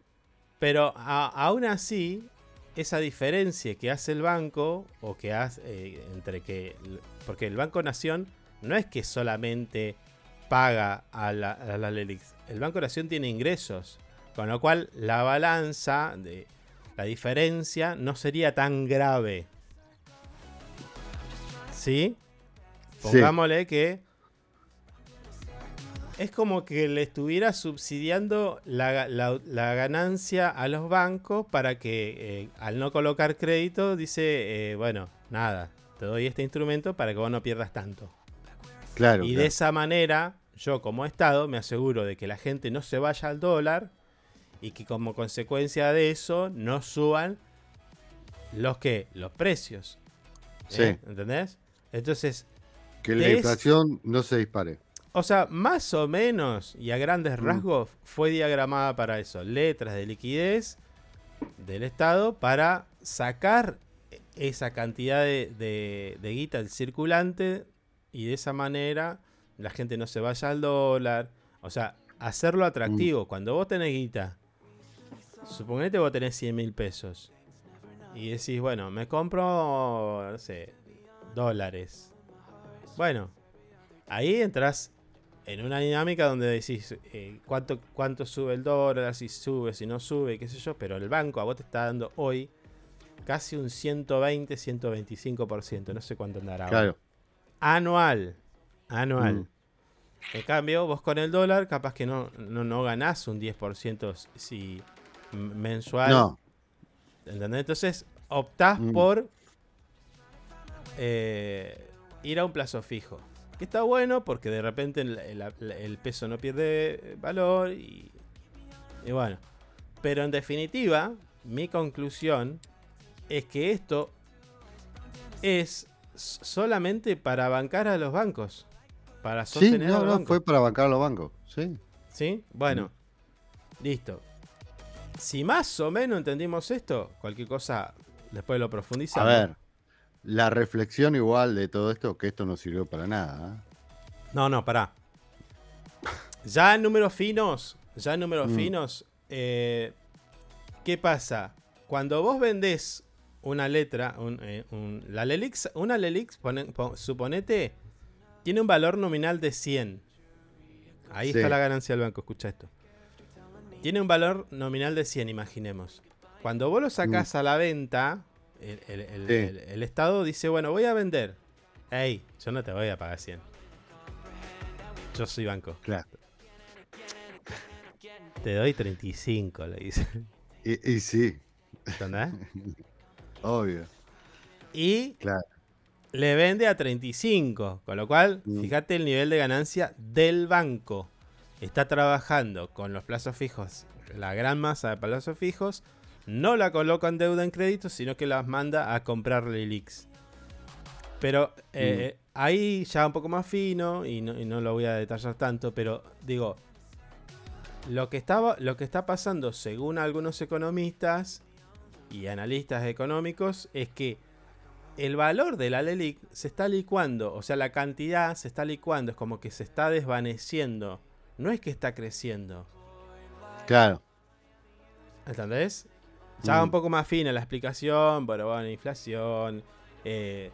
Pero a- aún así, esa diferencia que hace el banco, o que hace eh, entre que. Porque el Banco Nación no es que solamente paga a la, a LELIX. El Banco Nación tiene ingresos. Con lo cual, la balanza de. La diferencia no sería tan grave. ¿Sí? Sí. Pongámosle que es como que le estuviera subsidiando la, la- la ganancia a los bancos para que eh, al no colocar crédito dice, eh, bueno, nada, te doy este instrumento para que vos no pierdas tanto. Claro. y de esa manera, yo como Estado me aseguro de que la gente no se vaya al dólar y que como consecuencia de eso no suban los que los precios. ¿eh? Sí. ¿Entendés? Entonces, Que la es- inflación no se dispare. O sea, más o menos y a grandes Mm. rasgos fue diagramada para eso. Letras de liquidez del Estado para sacar esa cantidad de, de, de guita del circulante y de esa manera la gente no se vaya al dólar. O sea, hacerlo atractivo. Cuando vos tenés guita, suponete vos tenés 100 mil pesos y decís, bueno, me compro, no sé, dólares. Bueno, ahí entras en una dinámica donde decís eh, cuánto, cuánto sube el dólar, si sube, si no sube, qué sé yo, pero el banco a vos te está dando hoy casi un 120, 125%, no sé cuánto andará. ahora. Claro. Anual, anual. Mm. En cambio, vos con el dólar capaz que no, no, no ganás un 10% si mensual. No, ¿Entendés? Entonces optás Mm. por eh, ir a un plazo fijo. Que está bueno porque de repente el, el- el peso no pierde valor y, y bueno. Pero en definitiva, mi conclusión es que esto es solamente para bancar a los bancos. Para sí, sostener a no, los no, bancos. fue para bancar a los bancos. Sí. ¿Sí? Bueno, listo. Si más o menos entendimos esto, cualquier cosa después lo A profundizamos. ver, la reflexión igual de todo esto, que esto no sirvió para nada. ¿eh? No, no, pará. Ya en números finos, ya en números Mm. finos, eh, ¿qué pasa? Cuando vos vendés una letra, un, eh, un- la Lelix, una Lelix, pone- po- suponete, tiene un valor nominal de 100. Ahí Sí. está la ganancia del banco, escucha esto. Tiene un valor nominal de 100, imaginemos. Cuando vos lo sacás a la venta, el, el- el-. Sí. el- el Estado dice, bueno, voy a vender. Ey, yo no te voy a pagar 100. Yo soy banco. Claro. Te doy 35, le dice. Y, y sí, ¿Entendés? obvio. Y Claro. le vende a 35. Con lo cual, Mm. fíjate el nivel de ganancia del banco. Está trabajando con los plazos fijos, la gran masa de plazos fijos. No la coloca en deuda en crédito, sino que las manda a comprar Lelix. Pero eh, ahí ya un poco más fino, y no, y no lo voy a detallar tanto, pero digo, lo que, estaba, lo que está pasando según algunos economistas y analistas económicos es que el valor de la LELIC se está licuando, o sea, la cantidad se está licuando, es como que se está desvaneciendo, no es que está creciendo, Claro. ¿entendés? Ya Mm. un poco más fina la explicación, pero bueno, inflación, eh,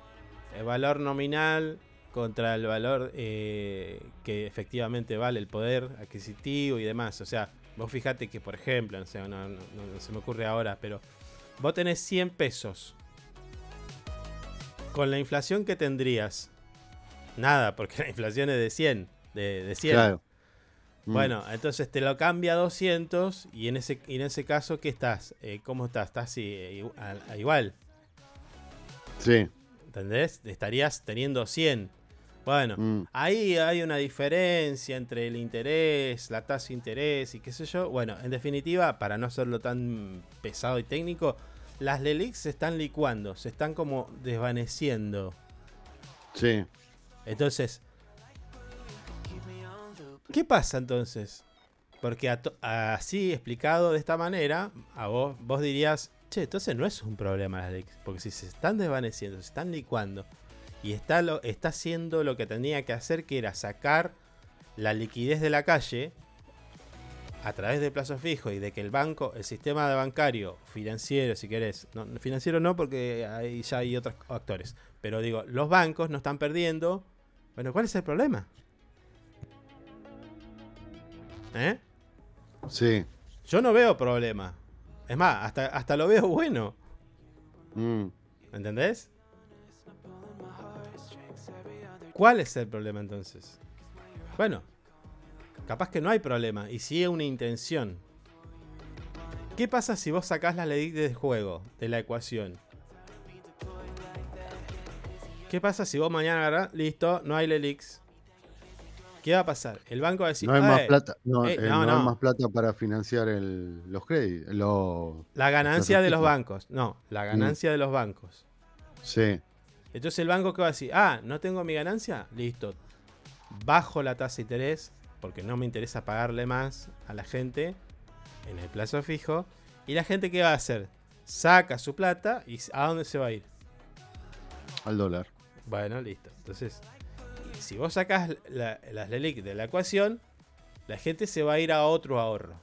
el valor nominal contra el valor eh, que efectivamente vale el poder adquisitivo y demás. O sea, vos fijate que, por ejemplo, no, sé, no- no- no se me ocurre ahora, pero vos tenés 100 pesos. Con la inflación que tendrías, nada, porque la inflación es de 100, de, de 100. Claro. Mm. Bueno, entonces te lo cambia a 200 y en ese, y en ese caso, ¿qué estás? Eh, ¿Cómo estás? Estás eh, igu- a- a igual, Sí. ¿entendés? Estarías teniendo 100. Bueno, Mm. ahí hay una diferencia entre el interés, la tasa de interés y qué sé yo. Bueno, en definitiva, para no hacerlo tan pesado y técnico, las LELIX se están licuando, se están como desvaneciendo. Sí. Entonces, ¿qué pasa entonces? Porque así explicado de esta manera, a vos, vos dirías, che, entonces no es un problema las LELIX, porque si se están desvaneciendo, se están licuando y está, lo, está haciendo lo que tenía que hacer, que era sacar la liquidez de la calle a través de plazo fijo y de que el banco, el sistema bancario, financiero, si querés, financiero no, porque ahí ya hay otros actores, pero digo, los bancos no están perdiendo. Bueno, ¿cuál es el problema? ¿Eh? Sí. Yo no veo problema. Es más, hasta, hasta lo veo bueno. Mm. ¿Entendés? ¿Cuál es el problema entonces? Bueno, capaz que no hay problema y sí hay una intención. ¿Qué pasa si vos sacás la ley del juego, de la ecuación? ¿Qué pasa si vos mañana agarrás, listo, no hay Lelix? ¿Qué va a pasar? El banco va a decir, No hay más "Eh, plata. No, eh, eh, no, no hay más plata para financiar el- los créditos. La ganancia de los bancos. No, la ganancia de los bancos. Sí. Entonces el banco que va a decir, ah, no tengo mi ganancia, listo. Bajo la tasa de interés, porque no me interesa pagarle más a la gente en el plazo fijo. Y la gente qué va a hacer? Saca su plata y ¿a dónde se va a ir? Al dólar. Bueno, listo. Entonces, si vos sacás la- las LELIC de la ecuación, la gente se va a ir a otro ahorro.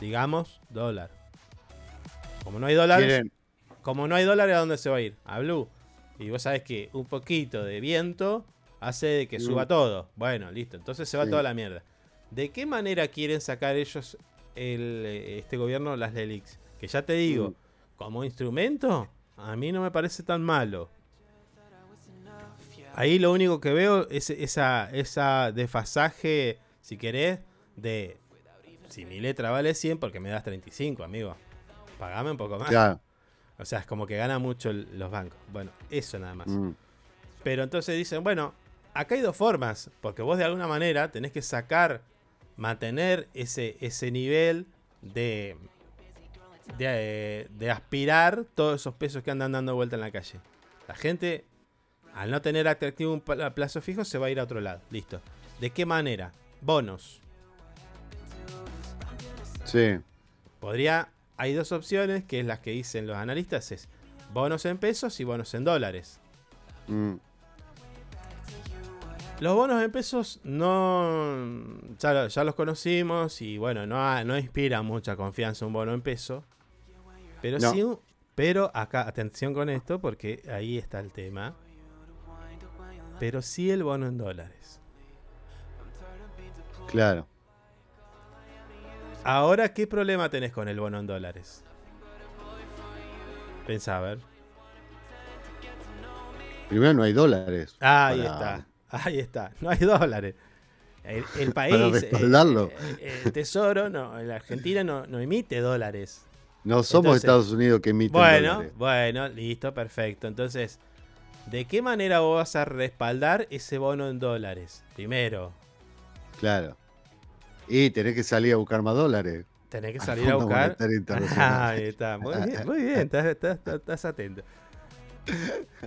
Digamos, dólar. Como no hay dólares, como no hay dólares, ¿a dónde se va a ir? A Blue. Y vos sabés que un poquito de viento hace de que Mm. suba todo. Bueno, listo. Entonces se va Sí. toda la mierda. ¿De qué manera quieren sacar ellos, el, eh, este gobierno, las LELIX? Que ya te digo, Mm. como instrumento, a mí no me parece tan malo. Ahí lo único que veo es esa, esa desfasaje, si querés, de si mi letra vale 100, porque me das 35, amigo? Pagame un poco más. Claro. O sea, es como que gana mucho el- los bancos. Bueno, eso nada más. Mm, Pero entonces dicen, bueno, acá hay dos formas, porque vos de alguna manera tenés que sacar, mantener ese, ese nivel de, de, eh, de aspirar todos esos pesos que andan dando vuelta en la calle. La gente, al no tener atractivo un pla- plazo fijo, se va a ir a otro lado. Listo. ¿De qué manera? Bonos. Sí. Podría, hay dos opciones, que es las que dicen los analistas, es bonos en pesos y bonos en dólares. mm, Los bonos en pesos no. Ya, lo- ya los conocimos y bueno, no, no inspira mucha confianza un bono en peso. Pero No. sí. Pero acá, atención con esto, porque ahí está el tema. Pero sí el bono en dólares. claro. Ahora, ¿qué problema tenés con el bono en dólares? Pensá, a ver. Primero no hay dólares. Ahí para- está. Ahí está. No hay dólares. El, el país, Para respaldarlo. eh, eh, el tesoro, no, la Argentina no, no emite dólares. No somos Entonces- Estados Unidos que emiten Bueno, dólares. bueno, listo, perfecto. Entonces, ¿de qué manera vos vas a respaldar ese bono en dólares? Primero, Claro. Y tenés que salir a buscar más dólares. tenés que al salir a buscar. Ahí está, muy bien, muy bien, estás, estás- estás- atento.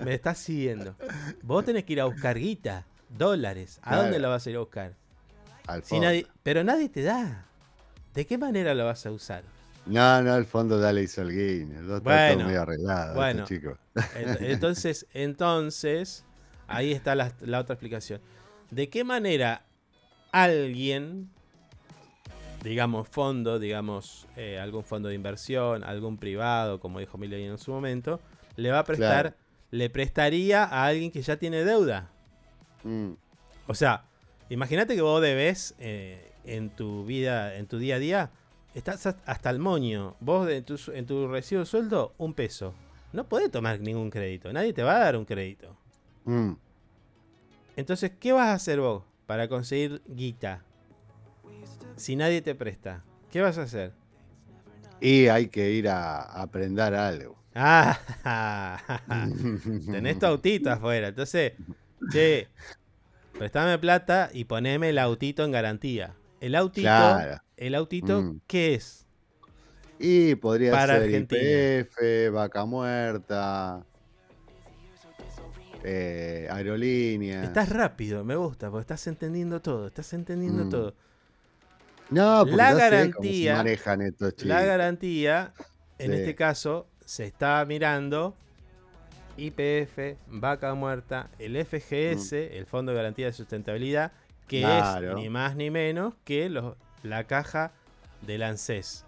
Me estás siguiendo. Vos tenés que ir a buscar guita, dólares. ¿A dónde lo vas a ir a buscar? Al Si fondo. nadie, pero nadie te da. ¿De qué manera lo vas a usar? No, no, el fondo dale hizo el Guinness. No está Bueno, todo muy arreglado, bueno. Entonces, entonces, ahí está la, la otra explicación. ¿De qué manera alguien, digamos fondo, digamos eh, algún fondo de inversión, algún privado, como dijo Milei en su momento, le va a prestar, Claro. le prestaría a alguien que ya tiene deuda? Mm, O sea, imagínate que vos debes eh, en tu vida, en tu día a día, estás hasta- el moño. Vos de tu su- en tu recibo de sueldo, un peso. No podés tomar ningún crédito. Nadie te va a dar un crédito. mm. Entonces, ¿qué vas a hacer vos para conseguir guita? Si nadie te presta. ¿Qué vas a hacer? Y hay que ir a, a aprender algo. Ah, tenés tu autito afuera. Entonces, che, prestame plata y poneme el autito en garantía. El autito, Claro. El autito, Mm. ¿qué es? Y podría Para ser Argentina. IPF, vaca muerta, eh, aerolínea. Estás rápido, me gusta, porque estás entendiendo todo, estás entendiendo Mm. todo. No, porque La sé garantía- manejan estos chicos. La garantía, en Sí. este caso, se está mirando IPF, vaca muerta, el FGS, el Fondo de Garantía de Sustentabilidad, que Mm. Claro. es ni más ni menos que los- la caja del ANSES,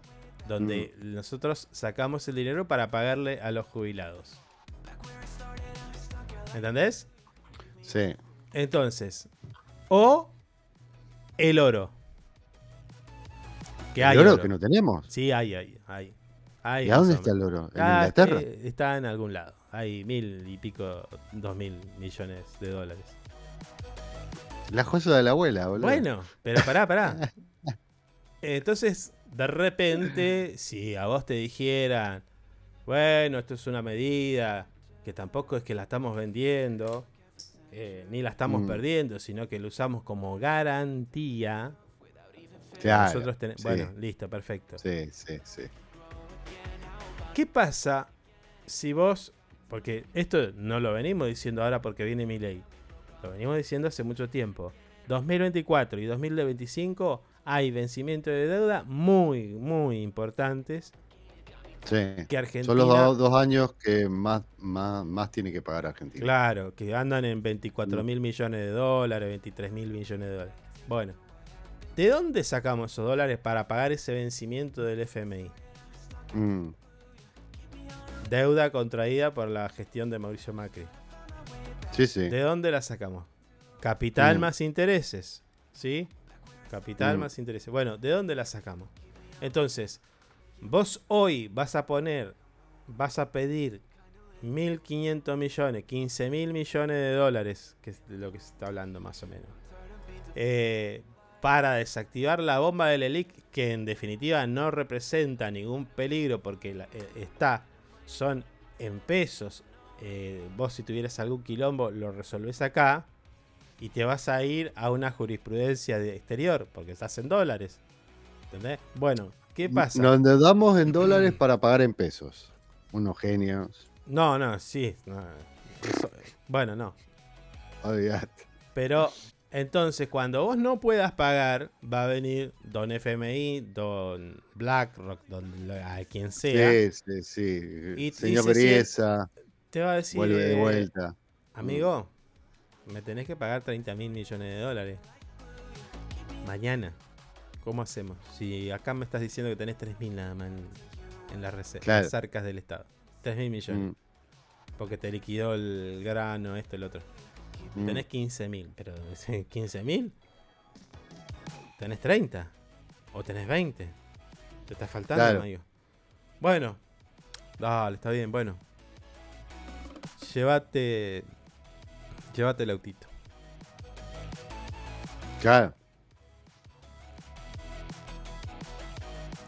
donde Mm. nosotros sacamos el dinero para pagarle a los jubilados. ¿Entendés? Sí. Entonces, o el oro. Que hay ¿El oro oro. que no tenemos? Sí, hay, hay, hay. Hay ¿Y a dónde está el oro? ¿En Ah, Inglaterra? eh, está en algún lado. Hay mil y pico, dos mil millones de dólares. La joya de la abuela, boludo. Bueno, pero pará, pará. Entonces, de repente, si a vos te dijeran, bueno, esto es una medida que tampoco es que la estamos vendiendo, eh, ni la estamos Mm. perdiendo, sino que lo usamos como garantía. Claro, Nosotros tenemos. sí. Bueno, listo, perfecto. Sí, sí, sí. ¿Qué pasa si vos, porque esto no lo venimos diciendo ahora porque viene mi ley, lo venimos diciendo hace mucho tiempo. 2024 y 2025 hay vencimiento de deuda muy, muy importantes sí. que Argentina, Son los do- dos años que más, más, más tiene que pagar Argentina. claro, que andan en 24 mil millones de dólares, 23 mil millones de dólares. Bueno, ¿de dónde sacamos esos dólares para pagar ese vencimiento del FMI? Mm, Deuda contraída por la gestión de Mauricio Macri. Sí, sí. ¿De dónde la sacamos? Capital Mm. más intereses. ¿Sí? Capital Mm. más intereses. Bueno, ¿de dónde la sacamos? Entonces, vos hoy vas a poner, vas a pedir 1.500 millones, 15 mil millones de dólares, que es de lo que se está hablando más o menos. Eh, para desactivar la bomba del ELIC, que en definitiva no representa ningún peligro porque la- eh, está, son en pesos. Eh, vos si tuvieras algún quilombo lo resolvés acá y te vas a ir a una jurisprudencia de exterior porque estás en dólares. ¿Entendés? Bueno, ¿qué pasa? Nos endeudamos en dólares para pagar en pesos. Unos genios. No, no, sí. no, eso- bueno, no. Olvídate. Pero entonces, cuando vos no puedas pagar, va a venir Don FMI, Don BlackRock, Don a quien sea. Sí, sí, sí. Y Señor Griesa, Te va a decir, vuelve de eh, vuelta. amigo, me tenés que pagar 30 mil millones de dólares. Mañana. ¿Cómo hacemos? Si acá me estás diciendo que tenés 3 mil nada más en, en Claro. las arcas del Estado. 3 mil millones. Mm, Porque te liquidó el grano, esto, el otro. mm. Tenés 15 mil, pero 15 mil. Tenés 30. O tenés 20. Te está faltando, Claro. amigo. Bueno. Dale, está bien, bueno. Llévate. Llévate el autito. Claro.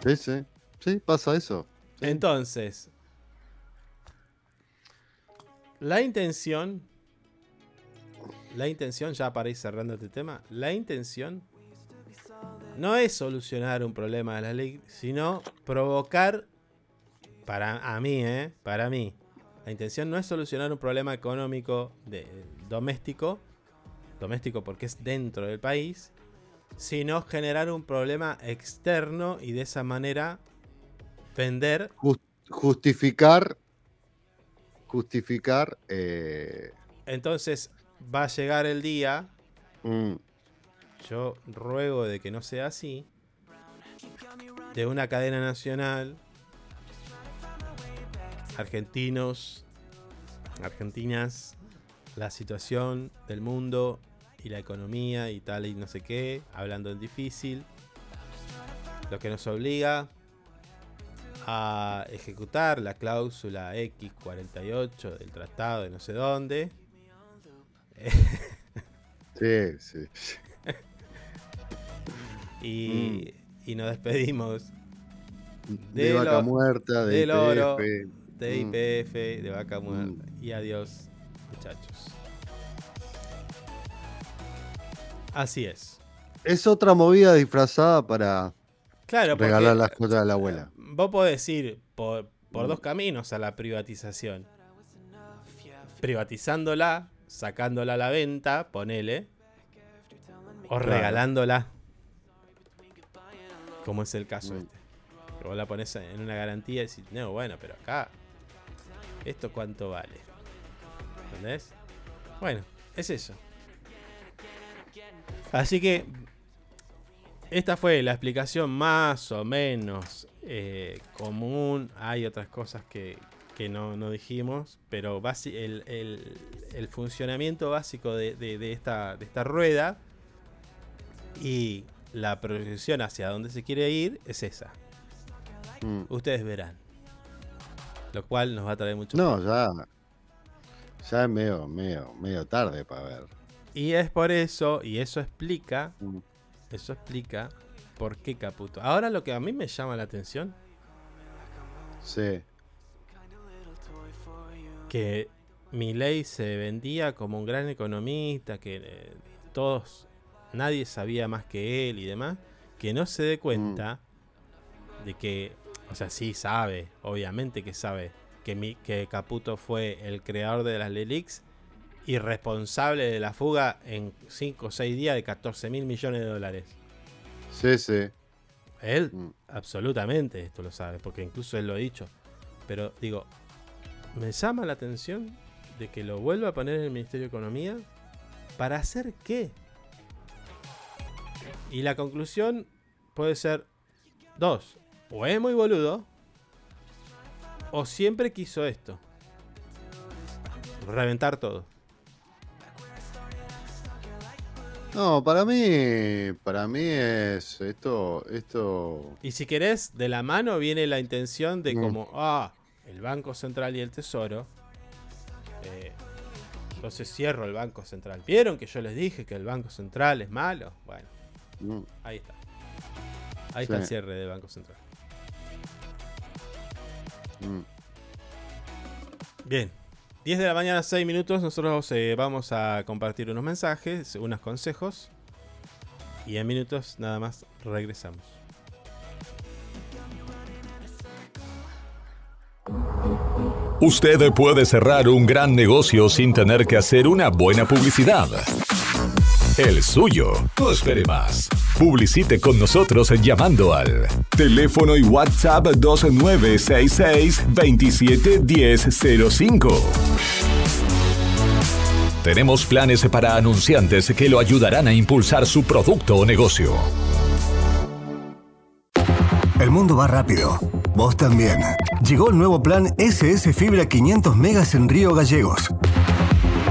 Sí, sí. Sí, pasa eso. Sí. Entonces. La intención. La intención, ya para ir cerrando este tema. La intención. No es solucionar un problema de la ley, sino provocar. Para a mí, ¿eh? Para mí. La intención no es solucionar un problema económico de, doméstico. Doméstico porque es dentro del país. Sino generar un problema externo y de esa manera vender Jus- justificar. Justificar. eh, Entonces va a llegar el día, mm, yo ruego de que no sea así, de una cadena nacional, argentinos, argentinas, la situación del mundo y la economía y tal y no sé qué, hablando en difícil, lo que nos obliga a ejecutar la cláusula X48 del tratado de no sé dónde. sí, sí. y, y nos despedimos De, De vaca lo- muerta, de del oro, IPF. de Mm. IPF, de vaca muerta. Mm. Y adiós, muchachos. Así es. Es otra movida disfrazada para Claro, regalar las cosas a la abuela. vos podés ir por, por dos caminos a la privatización. Privatizándola, sacándola a la venta, ponele. O Claro. regalándola. Como es el caso Mm. este. Que vos la pones en una garantía y decís, no, bueno, pero acá. ¿Esto cuánto vale? ¿Entendés? Bueno, es eso. Así que. Esta fue la explicación más o menos eh, común. Hay otras cosas que, que no, no dijimos. Pero el, el- el funcionamiento básico de, de- de esta, de esta rueda y la proyección hacia dónde se quiere ir es esa. Mm. Ustedes verán. Lo cual nos va a traer mucho. No, ya. Ya es medio, medio, medio tarde para ver. Y es por eso, y eso explica, Mm. eso explica por qué Caputo. Ahora lo que a mí me llama la atención, Sí. que Milei se vendía como un gran economista, que eh, todos, nadie sabía más que él y demás, que no se dé cuenta de que, o sea, sí sabe, obviamente que sabe, que, mi- que Caputo fue el creador de las Lelix y responsable de la fuga en 5 o 6 días de 14 mil millones de dólares. Sí, sí. Él, Mm. absolutamente, esto lo sabe, porque incluso él lo ha dicho. Pero digo, me llama la atención de que lo vuelva a poner en el Ministerio de Economía. ¿Para hacer qué? Y la conclusión puede ser dos. O es muy boludo, o siempre quiso esto. Reventar todo. No, para mí, para mí es esto, esto. Y si querés, de la mano viene la intención de como, ah, el Banco Central y el Tesoro. eh, entonces cierro el Banco Central. ¿Vieron que yo les dije que el Banco Central es malo? Bueno, Ahí está. Ahí está el cierre del Banco Central. Mm. Bien. 10 de la mañana, 6 minutos. Nosotros eh, vamos a compartir unos mensajes, unos consejos. Y en minutos nada más regresamos. Usted puede cerrar un gran negocio sin tener que hacer una buena publicidad. El suyo. No espere más. Publicite con nosotros llamando al teléfono y WhatsApp 2966 271005. Tenemos planes para anunciantes que lo ayudarán a impulsar su producto o negocio. El mundo va rápido. Vos también. Llegó el nuevo plan SS Fibra 500 megas en Río Gallegos.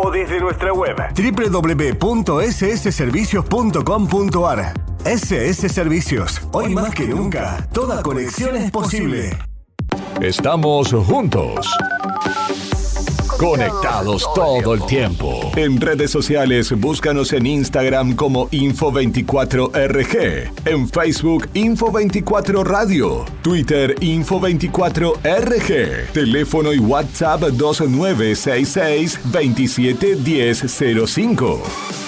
O desde nuestra web www.ssservicios.com.ar. SS Servicios. Hoy más que nunca, toda conexión es posible. Estamos juntos. Conectados todo el tiempo. En redes sociales, búscanos en Instagram como Info24RG, en Facebook Info24 Radio, Twitter Info24RG, teléfono y WhatsApp 2966 271005.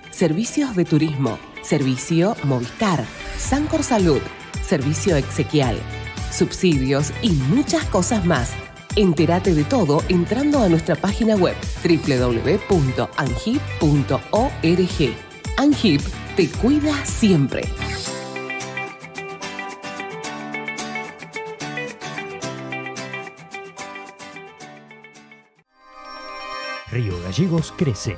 servicios de turismo, servicio Movistar, Sancor Salud, servicio exequial, subsidios y muchas cosas más. Entérate de todo entrando a nuestra página web www.angip.org. Angip te cuida siempre. Río Gallegos crece.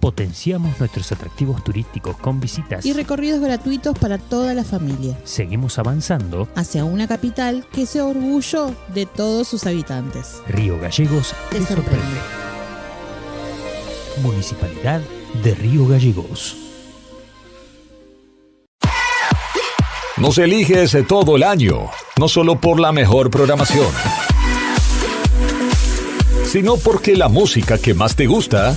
Potenciamos nuestros atractivos turísticos con visitas. Y recorridos gratuitos para toda la familia. Seguimos avanzando. Hacia una capital que sea orgullo de todos sus habitantes. Río Gallegos Te te sorprende. sorprende. Municipalidad de Río Gallegos. Nos eliges todo el año, no solo por la mejor programación, sino porque la música que más te gusta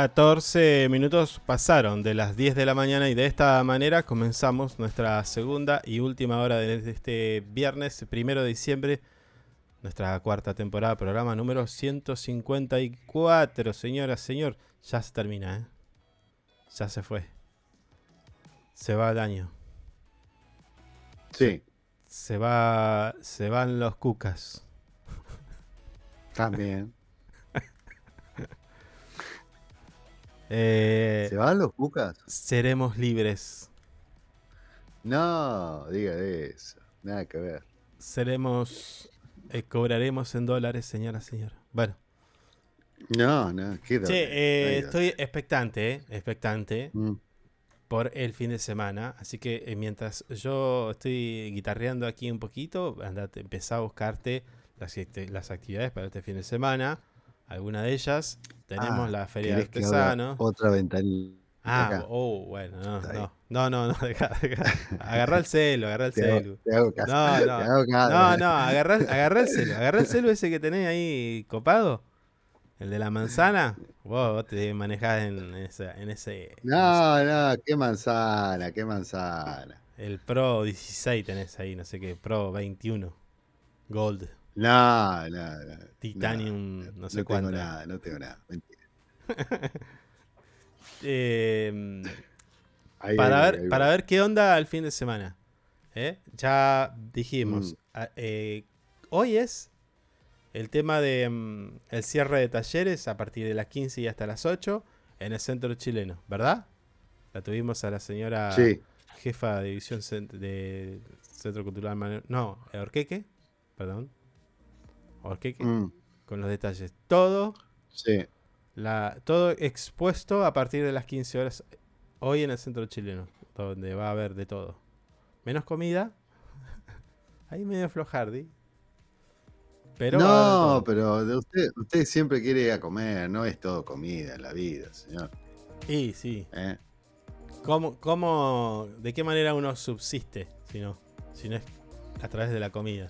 14 minutos pasaron de las 10 de la mañana y de esta manera comenzamos nuestra segunda y última hora de este viernes, primero de diciembre, nuestra cuarta temporada, programa número 154. Señora, señor, ya se termina, ¿eh? Ya se fue. Se va el año. Sí, Se va. Se van los cucas. también. Eh, ¿Se van los cucas? seremos libres. No, diga eso. Nada que ver. Seremos. eh, cobraremos en dólares, señora, señor. Bueno. No, no, dólares? eh, Ahí estoy expectante, eh, expectante Mm. por el fin de semana. Así que eh, mientras yo estoy guitarreando aquí un poquito, andate, empezá a buscarte las, acti- las actividades para este fin de semana. Alguna de ellas. Tenemos Ah, la Feria de ¿querés que abra Artesanos. Otra ventanilla. Ah, oh, bueno, no, no, no, no, no, deja, deja. Agarrá el celu, agarrá el Te hago- celu. te hago caso, No, te no, hago caso. no, no, agarrá, agarrá el celu, agarrá el celu ese que tenés ahí copado, el de la manzana. Vos, vos te manejás en, esa, en ese, No, no, qué manzana, qué manzana. el Pro 16 tenés ahí, no sé qué, Pro 21, Gold, No, no, no. Titanium, no, sé no cuánto. tengo nada, no tengo nada. Mentira. Eh, Ahí, para, ahí, ver, ahí para ver qué onda al fin de semana. ¿eh? Ya dijimos, Mm. a- eh, hoy es el tema de mm, el cierre de talleres a partir de las 15 y hasta las 8 en el centro chileno, ¿verdad? La tuvimos a la señora Sí. jefa de división de Centro Cultural Manuel- No, Orqueque, perdón. Orqueque, Mm, con los detalles. Todo sí. la, todo expuesto a partir de las 15 horas hoy en el centro chileno, donde va a haber de todo. Menos comida. Ahí medio flojardi. Pero no, pero de usted, usted siempre quiere ir a comer, no es todo comida en la vida, señor. Y sí. ¿eh? ¿Cómo, cómo, ¿De qué manera uno subsiste si no, si no es a través de la comida?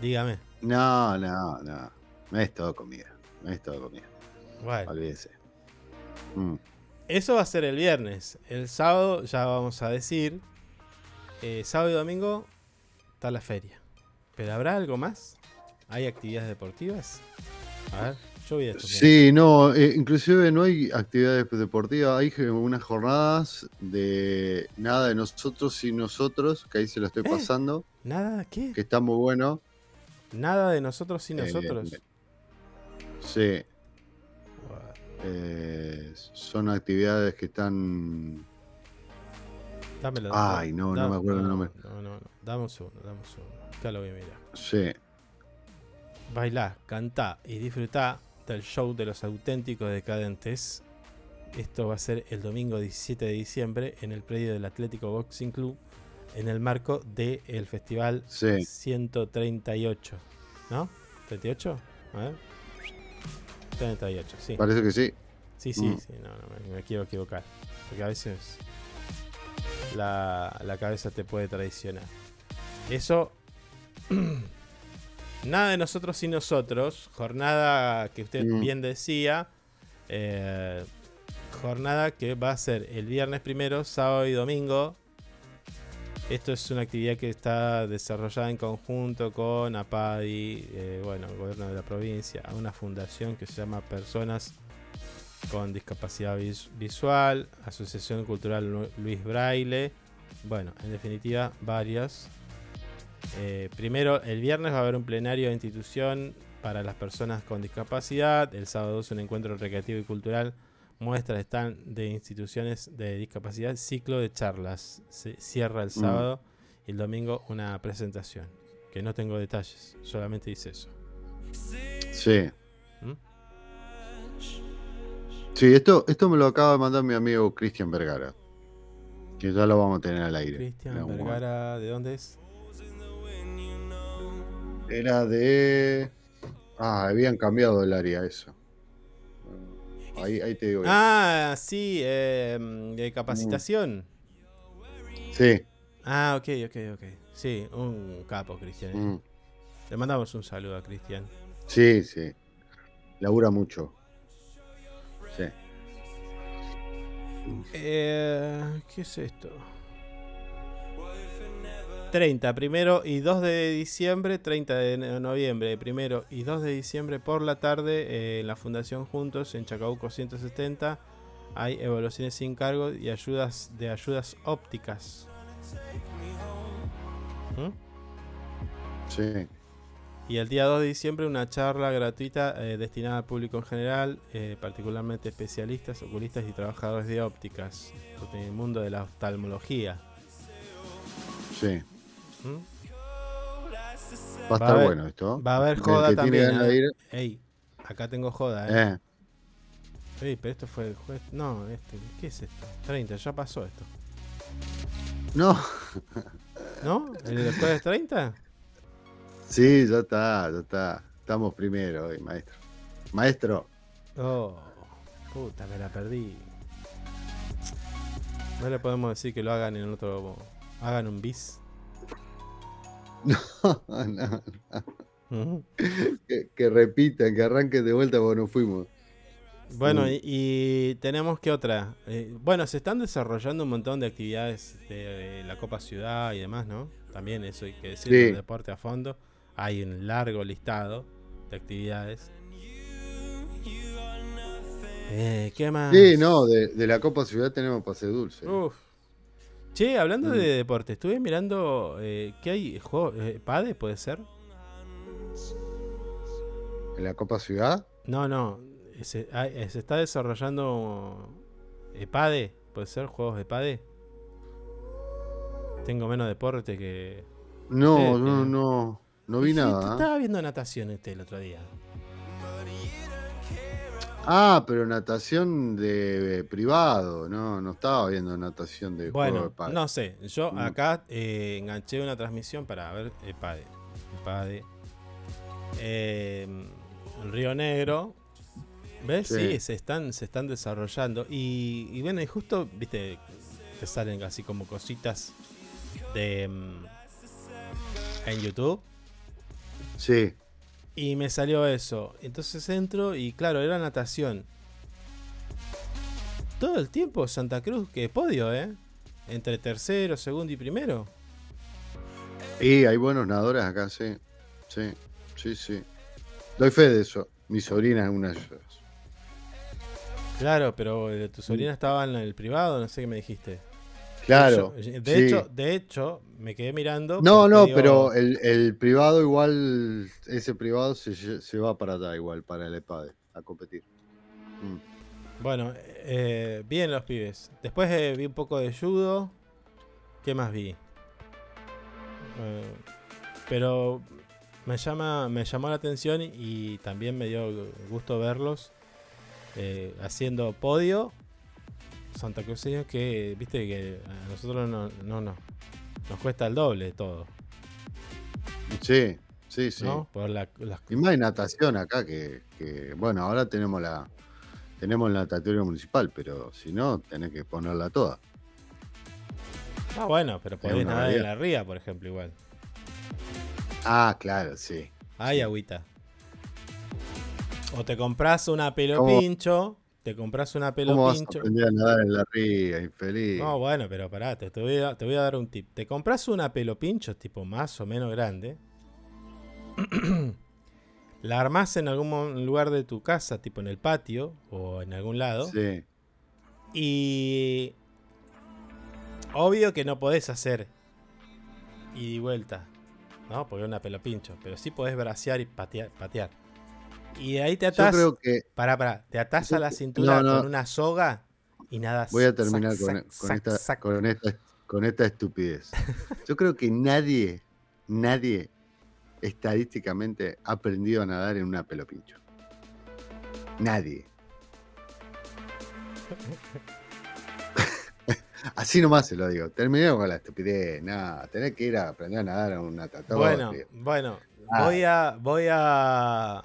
Dígame. No, no, no. No es todo comida. No es todo comida. Bueno. Olvídese. Mm. Eso va a ser el viernes. El sábado ya vamos a decir. eh, sábado y domingo está la feria. ¿Pero habrá algo más? ¿Hay actividades deportivas? A ver, yo voy a. Sí, no, eh, inclusive no hay actividades deportivas, hay unas jornadas de nada de nosotros y nosotros, que ahí se lo estoy ¿Eh? pasando, ¿Nada? ¿Qué? que está muy bueno. Nada de nosotros sin nosotros. Sí. Eh, son actividades que están... Dámelo. Ay, no, no me acuerdo el nombre. No, no, no. Dame un segundo, dame un segundo. Ya lo voy a mirar. Sí. Bailá, cantá y disfrutá del show de los auténticos decadentes. Esto va a ser el domingo 17 de diciembre en el predio del Atlético Boxing Club en el marco del festival Sí. 138. ¿No? ¿38? A ver. 38, sí. Parece que sí. Sí, sí, Mm. sí, no, no, me, me quiero equivocar. Porque a veces la, la cabeza te puede traicionar. Eso. Nada de nosotros sin nosotros. Jornada que usted Mm. bien decía. eh, jornada que va a ser el viernes primero, sábado y domingo. Esto es una actividad que está desarrollada en conjunto con APADI, eh, bueno, el gobierno de la provincia, una fundación que se llama Personas con Discapacidad Vis- Visual, Asociación Cultural Lu- Luis Braille, bueno, en definitiva, varias. Eh, primero, el viernes va a haber un plenario de institución para las personas con discapacidad, el sábado es un encuentro recreativo y cultural muestra están de instituciones de discapacidad, ciclo de charlas. Se cierra el Mm. sábado y el domingo una presentación. Que no tengo detalles, solamente dice eso. Sí. ¿Mm? Sí, esto, esto me lo acaba de mandar mi amigo Cristian Vergara. Que ya lo vamos a tener al aire. Cristian. Vergara, ¿de dónde es? Era de. Ah, habían cambiado el área eso. Ahí, ahí te digo. Ah, sí, eh, de capacitación. Sí. Ah, ok, ok, ok. Sí, un capo, Cristian. ¿eh? Mm. Le mandamos un saludo a Cristian. Sí, sí. Labura mucho. Sí. Eh, ¿Qué es esto? 30, primero y 2 de diciembre, 30 de no- noviembre, primero y 2 de diciembre por la tarde eh, en la Fundación Juntos en Chacabuco 170 hay evaluaciones sin cargo y ayudas de ayudas ópticas. ¿Mm? Sí. Y el día 2 de diciembre una charla gratuita eh, destinada al público en general, eh, particularmente especialistas, oculistas y trabajadores de ópticas, en el mundo de la oftalmología. Sí. Va a estar bueno esto. Va a haber joda que también. ¿eh? ir- Ey, acá tengo joda, ¿eh? Eh. Ey, pero esto fue el jueves. No, este, ¿qué es esto? 30, ya pasó esto. No. ¿No? ¿El jueves 30? Sí, ya está, ya está. Estamos primero hoy, maestro. Maestro. Oh, puta, me la perdí. No le podemos decir que lo hagan en otro. Hagan un bis. No, no, no. Que, que repitan, que arranquen de vuelta porque no fuimos. Bueno, y, y tenemos que otra. Eh, bueno, se están desarrollando un montón de actividades de, la Copa Ciudad y demás, ¿no? También eso hay que decir, Sí. el deporte a fondo. Hay un largo listado de actividades. Eh, ¿Qué más? Sí, no, de, de la Copa Ciudad tenemos pase dulce. Uf. Che, hablando Mm. de deporte, estuve mirando eh, ¿qué hay? ¿Juego, eh, ¿Pade puede ser? ¿En la Copa Ciudad? No, no. Se, hay- eh, se está desarrollando eh, PADE, puede ser juegos de PADE. Tengo menos deporte que. No, no, no. No vi nada. ¿eh? Estaba viendo natación este el otro día. Ah, pero natación de privado, no, no estaba viendo natación de juego de Bueno, no sé. Yo Mm. acá eh, enganché una transmisión para ver el PADE. El PADE. Eh, en Río Negro. ¿Ves? Sí. Sí. se, están, se están desarrollando. Y, y bueno, y justo, viste, te salen así como cositas de mm, en YouTube. Sí. Y me salió eso. Entonces entro y claro, era natación. Todo el tiempo Santa Cruz, que podio, ¿eh? Entre tercero, segundo y primero. Y hay buenos nadadores acá, sí. Sí, sí, sí. Doy fe de eso. Mi sobrina es una de ellas. Claro, pero eh, tu sobrina estaba en el privado, no sé qué me dijiste. Claro. De sí. hecho, de hecho, me quedé mirando. No, no, digo, pero el, el privado igual, ese privado se, se va para allá igual, para el EPADE, a competir. Mm. Bueno, eh, bien los pibes. Después eh, vi un poco de judo. ¿Qué más vi? Eh, pero me llama, me llamó la atención y también me dio gusto verlos haciendo podio Santa Cruceños que, viste, que a nosotros no, no, no nos cuesta el doble de todo, Sí, sí, sí. ¿no? Por la- las Y más hay natación acá que, que, bueno, ahora tenemos la tenemos el natatorio municipal, pero si no, tenés que ponerla toda. Ah, bueno, pero podés nadar en la ría, por ejemplo, igual. Ah, claro, sí. Hay agüita. O te compras una pelo ¿Cómo- pincho. Te compras una pelo ¿Cómo vas a pincho. aprender a nadar en la ría, infeliz? No, bueno, pero pará, te, te voy a, te voy a dar un tip. Te compras una pelo pincho tipo más o menos grande. la armás en algún lugar de tu casa, tipo en el patio o en algún lado. Sí. Y. Obvio que no podés hacer ida y vuelta, ¿no? Porque es una pelo pincho. Pero sí podés bracear y patear. patear. Y ahí te Yo atás. creo que Pará, pará. Te atás Yo a la cintura no, no. con una soga y nada voy a terminar con, con esta, con, esta, con esta estupidez. Yo creo que nadie, nadie estadísticamente ha aprendido a nadar en una pelopincho. Nadie. Así nomás se lo digo. Terminemos con la estupidez. Nada, tenés que ir a aprender a nadar en un natatorio. Bueno, bueno. Ah. Voy a. Voy a.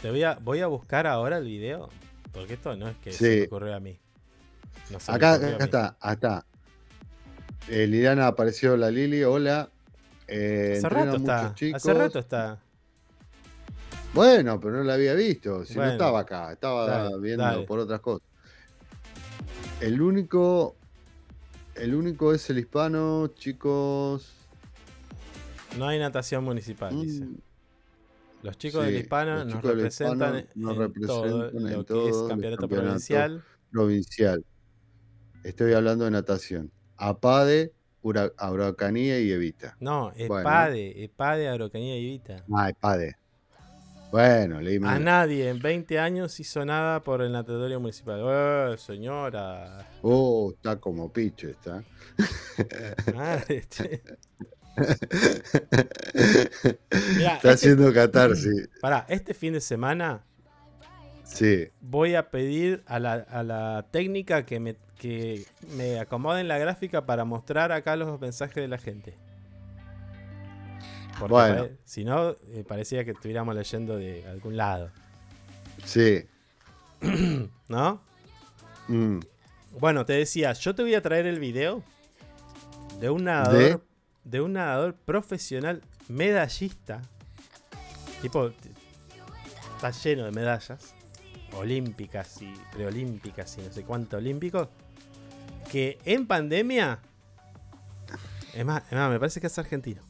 Te voy a. Voy a buscar ahora el video. Porque esto no es que se me ocurrió a mí. No se me Acá, a acá mí. está, acá está. Eh, Liliana apareció la Lili, hola. Eh, Hace rato está. chicos. Hace rato está. Bueno, pero no la había visto. Si Bueno. no estaba acá, estaba Dale, viendo dale. por otras cosas. El único. El único es el hispano, chicos. No hay natación municipal, dice. Los chicos del Mm. Sí, hispano nos del representan, hispano nos en todo representan en lo que es campeonato provincial. Provincial. Estoy hablando de natación. APADE, Ura- Araucanía y Evita. No, Bueno. EPADE, EPADE, Agrocanía y Evita. Ah, EPADE. Bueno, leí A nadie en 20 años hizo nada por el natatorio municipal. Eh, señora. Oh, está como picho, está. Madre, che. Mirá, está este- haciendo catarsis. Pará, este fin de semana Sí. voy a pedir a la, a la técnica que me, que me acomoden la gráfica para mostrar acá los mensajes de la gente. Porque Bueno. si no, eh, parecía que estuviéramos leyendo de algún lado. Sí. ¿No? Mm. Bueno, te decía, yo te voy a traer el video de un nadador, de, un nadador profesional medallista. Tipo, está lleno de medallas olímpicas y preolímpicas y no sé cuánto olímpicos. Que en pandemia, es más, es más, me parece que es argentino.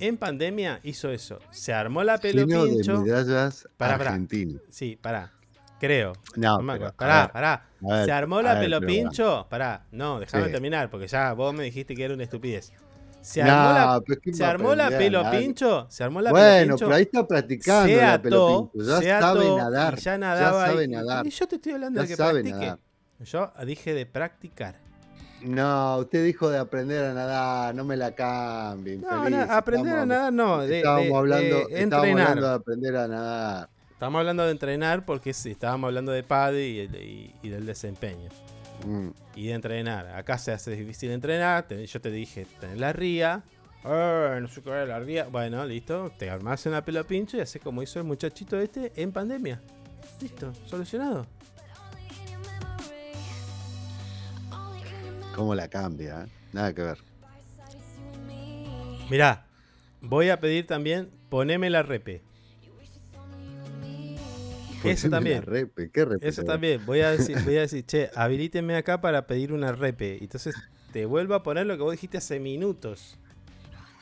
En pandemia hizo eso. Se armó la pelo de pincho. medallas Pará, pará. argentino. Sí, pará. Creo. No, me pero, Pará, ver, pará. ver, Se armó la ver, pelo pincho. Pará. No, déjame Sí. terminar, porque ya vos me dijiste que era una estupidez. Se No, armó la, pero ¿quién se armó la pelo nadar? pincho. Se armó la pelo Bueno, pincho. pero ahí está practicando se la pelo pincho. Ya se sabe nadar. y ya nadaba. sabe y- nadar. y yo te estoy hablando Ya de que practique. nadar. Yo dije de practicar. No, usted dijo de aprender a nadar, no me la cambie. No, aprender a nadar no, de- estábamos de- hablando, de estábamos hablando de aprender a nadar. Estamos hablando de entrenar porque sí, estábamos hablando de PADE y, el- y- y del desempeño. Mm. Y de entrenar. Acá se hace difícil entrenar. yo te dije, tenés la ría. "Eh, no sé qué la ría. Bueno, listo. Te armás una pelo pincho y haces como hizo el muchachito este en pandemia. Listo, solucionado. ¿Cómo la cambia? eh? Nada que ver. Mirá, voy a pedir también poneme la repe. Eso también. repe, ¿qué repe Eso también. Voy a decir, voy a decir, che, habilítenme acá para pedir una repe. Entonces te vuelvo a poner lo que vos dijiste hace minutos.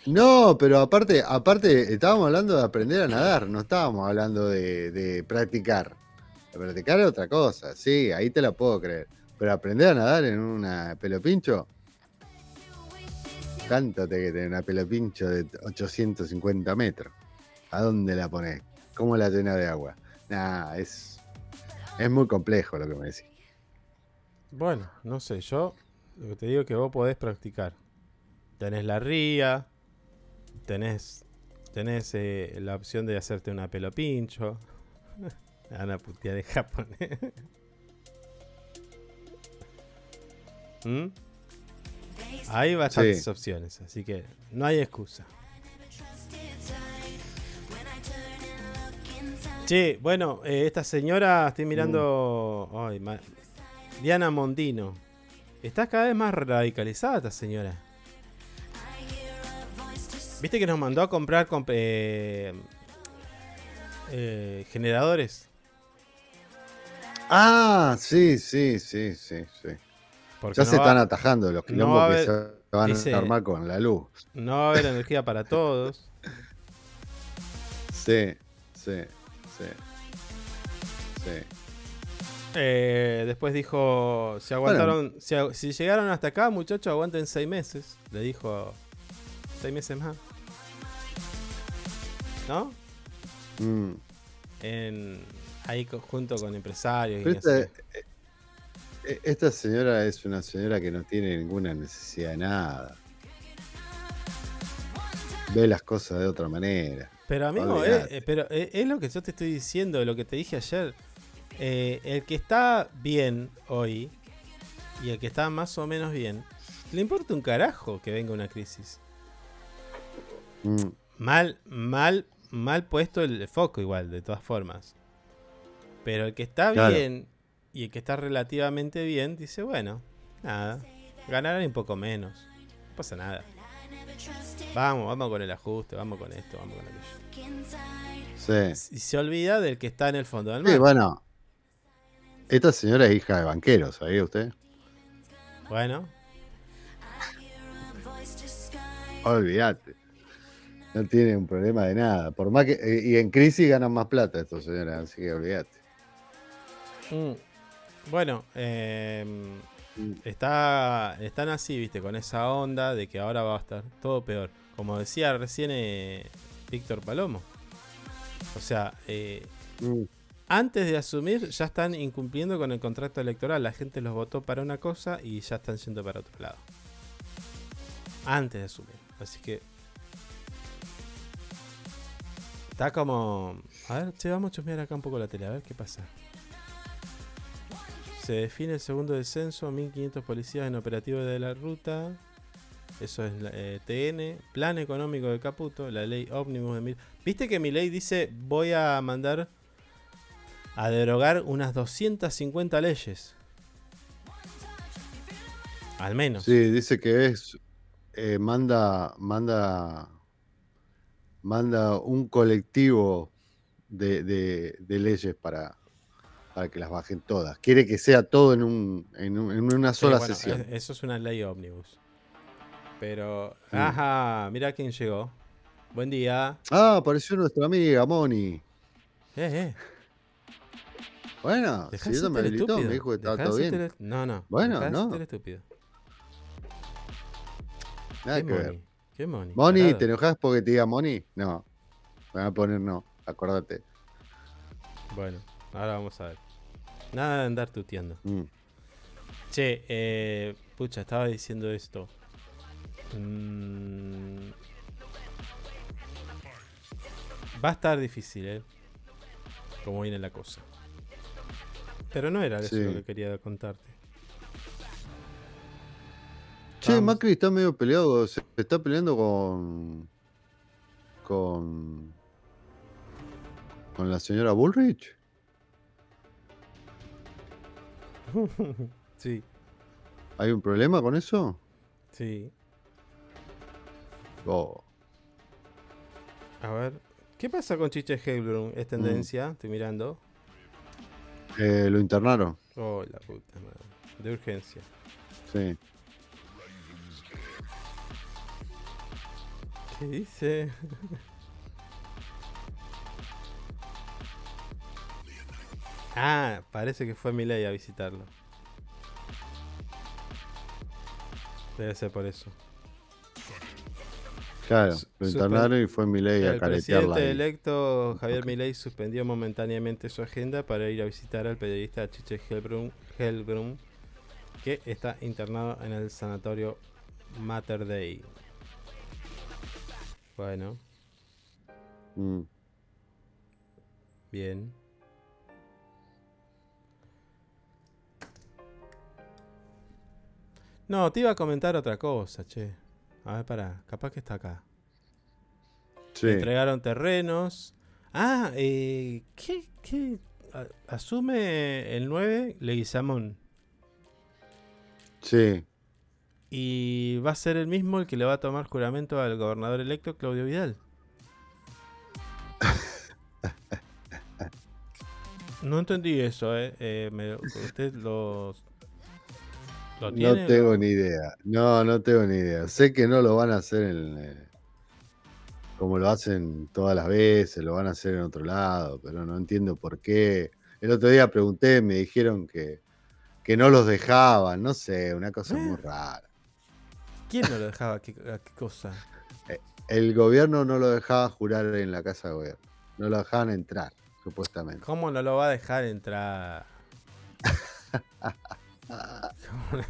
No, pero aparte, aparte, estábamos hablando de aprender a nadar, no estábamos hablando de, de practicar. Practicar es otra cosa, sí, ahí te la puedo creer. Pero aprender a nadar en una pelopincho. Cántate que tenés una pelopincho de 850 metros. ¿A dónde la pones? ¿Cómo la llena de agua? Nah, es, es muy complejo lo que me decís. Bueno, no sé, yo lo que te digo es que vos podés practicar. Tenés la ría, tenés, tenés eh, la opción de hacerte una pelo pincho. Ana putea de japonés. ¿Mm? Hay bastantes Sí. opciones, así que no hay excusa. Che, bueno, eh, esta señora, estoy mirando. ay, ma- Diana Mondino. Está cada vez más radicalizada esta señora. ¿Viste que nos mandó a comprar comp- eh, eh, generadores? Ah, sí, sí, sí, sí, sí. Porque Ya no se va- están atajando los quilombos que se van dice- a armar con la luz. No va a haber energía para todos. Sí, sí, sí. Sí. Eh, después dijo, si aguantaron, si, llegaron hasta acá, muchachos, aguanten seis meses. Le dijo, seis meses más. ¿No? Mm. En, ahí junto con empresarios. y sé esta, eh, eh, esta señora es una señora que no tiene ninguna necesidad de nada. Ve las cosas de otra manera. Pero amigo, eh, Olvidate. eh, pero eh, es lo que yo te estoy diciendo, lo que te dije ayer. Eh, el que está bien hoy y el que está más o menos bien, le importa un carajo que venga una crisis. Mm. Mal, mal, mal puesto el foco igual, de todas formas. Pero el que está Claro. bien y el que está relativamente bien, dice, bueno, nada, ganarán un poco menos. No pasa nada. Vamos, vamos con el ajuste, vamos con esto, vamos con aquello. Sí. Y se olvida del que está en el fondo del mar. Sí, bueno. Esta señora es hija de banquero, ¿sabía usted? Bueno, Olvídate. No tiene un problema de nada. Por más que. eh, Y en crisis ganan más plata estos señores, así que olvídate. mm, bueno, Mm. está, están así, viste, con esa onda de que ahora va a estar todo peor. Como decía recién eh, Víctor Palomo. O sea, eh, Mm. antes de asumir ya están incumpliendo con el contrato electoral. La gente los votó para una cosa y ya están yendo para otro lado. Antes de asumir. Así que... Está como... A ver, che, vamos a chusmear acá un poco la tele, a ver qué pasa. Se define el segundo descenso, 1500 policías en operativo de la ruta. Eso es eh, TN, plan económico de Caputo, la ley ómnibus de mil. ¿Viste que mi ley dice voy a mandar a derogar unas 250 leyes? Al menos. Sí, dice que es. eh, manda. Manda. Manda un colectivo de leyes para, para que las bajen todas. Quiere que sea todo en, un, en, un- en una Sí, sola bueno, sesión. es- eso es una ley ómnibus. Pero. Ajá, mira quién llegó. Buen día. Ah, apareció nuestra amiga Moni. Eh, eh. Bueno, Dejá si ella me habilitó, estúpido. me dijo que estaba todo bien. No, no. Bueno, dejá de no. estúpido. Nada ¿Qué que ver. Moni? ¿Qué Moni? ¿te enojas porque te diga Moni? No. Me van a poner no, acordate. Bueno, ahora vamos a ver. Nada de andar tuteando. Mm. Che, eh, pucha, estaba diciendo esto. Mm, va a estar difícil, ¿eh? Como viene la cosa. Pero no era eso lo que quería contarte. Che, Vamos. Macri está medio peleado, se está peleando con. con. con la señora Bullrich. Sí, ¿Hay un problema con eso? sí. Oh, A ver, ¿Qué pasa con Chiche Heilbrun? Es tendencia, estoy mirando. Eh, lo internaron. Oh, la puta madre. De urgencia. Sí. ¿Qué dice? ah, parece que fue Milei a visitarlo. Debe ser por eso. Claro, lo internaron y fue Milei a El caretearla. presidente ahí. electo Javier Milei suspendió momentáneamente su agenda para ir a visitar al periodista Chiche Helbrun, que está internado en el sanatorio Mater Dei. Bueno, Mm. bien. No, te iba a comentar otra cosa, che. A ver, pará, capaz que está acá. Sí. Entregaron terrenos. Ah, eh, ¿qué, qué? Asume el 9 Leguizamón. Sí. Y va a ser el mismo el que le va a tomar juramento al gobernador electo Claudio Vidal. No entendí eso, ¿eh? Eh, me- ¿Usted lo, lo tiene? No tengo ni idea. No, no tengo ni idea. Sé que no lo van a hacer en, eh, como lo hacen todas las veces, lo van a hacer en otro lado, pero no entiendo por qué. El otro día pregunté, me dijeron que, que no los dejaban, no sé, una cosa muy rara. ¿Quién no lo dejaba? ¿Qué, a qué cosa? El gobierno no lo dejaba jurar en la casa de gobierno. No lo dejaban entrar, supuestamente. ¿Cómo no lo va a dejar entrar? ¿Cómo,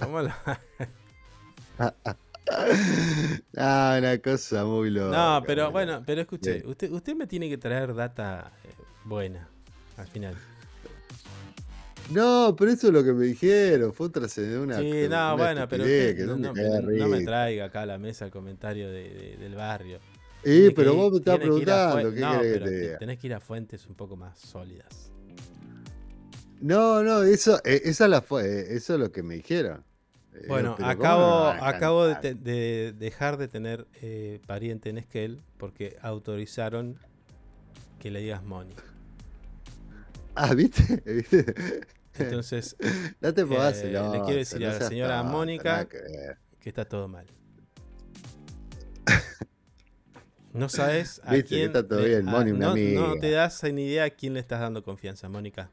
cómo lo- ah, una cosa muy loca. No, pero bueno, pero escuche, Bien. usted, usted me tiene que traer data eh, buena al final. No, pero eso es lo que me dijeron. Fue otra de una. Sí, no, una bueno, pero usted que no, no me no- traiga acá a la mesa el comentario de- de- del barrio. Eh, que pero vos me estás que preguntando, ¿qué no, que pero te tenés que ir a fuentes un poco más sólidas. No, no, eso, eh, esa la fue, eh, eso es lo que me dijeron. Eh, Bueno, pero ¿cómo acabo, no acabo de, cantar? te- de dejar de tener eh, pariente en Esquel porque autorizaron que le digas Moni. Ah, ¿viste? ¿Viste? Entonces, No te eh, le quiero decir a la señora Mónica que está todo mal. No sabes a Viste quién. está todo le- bien, a- Moni, una no, te das ni idea a quién le estás dando confianza, Mónica.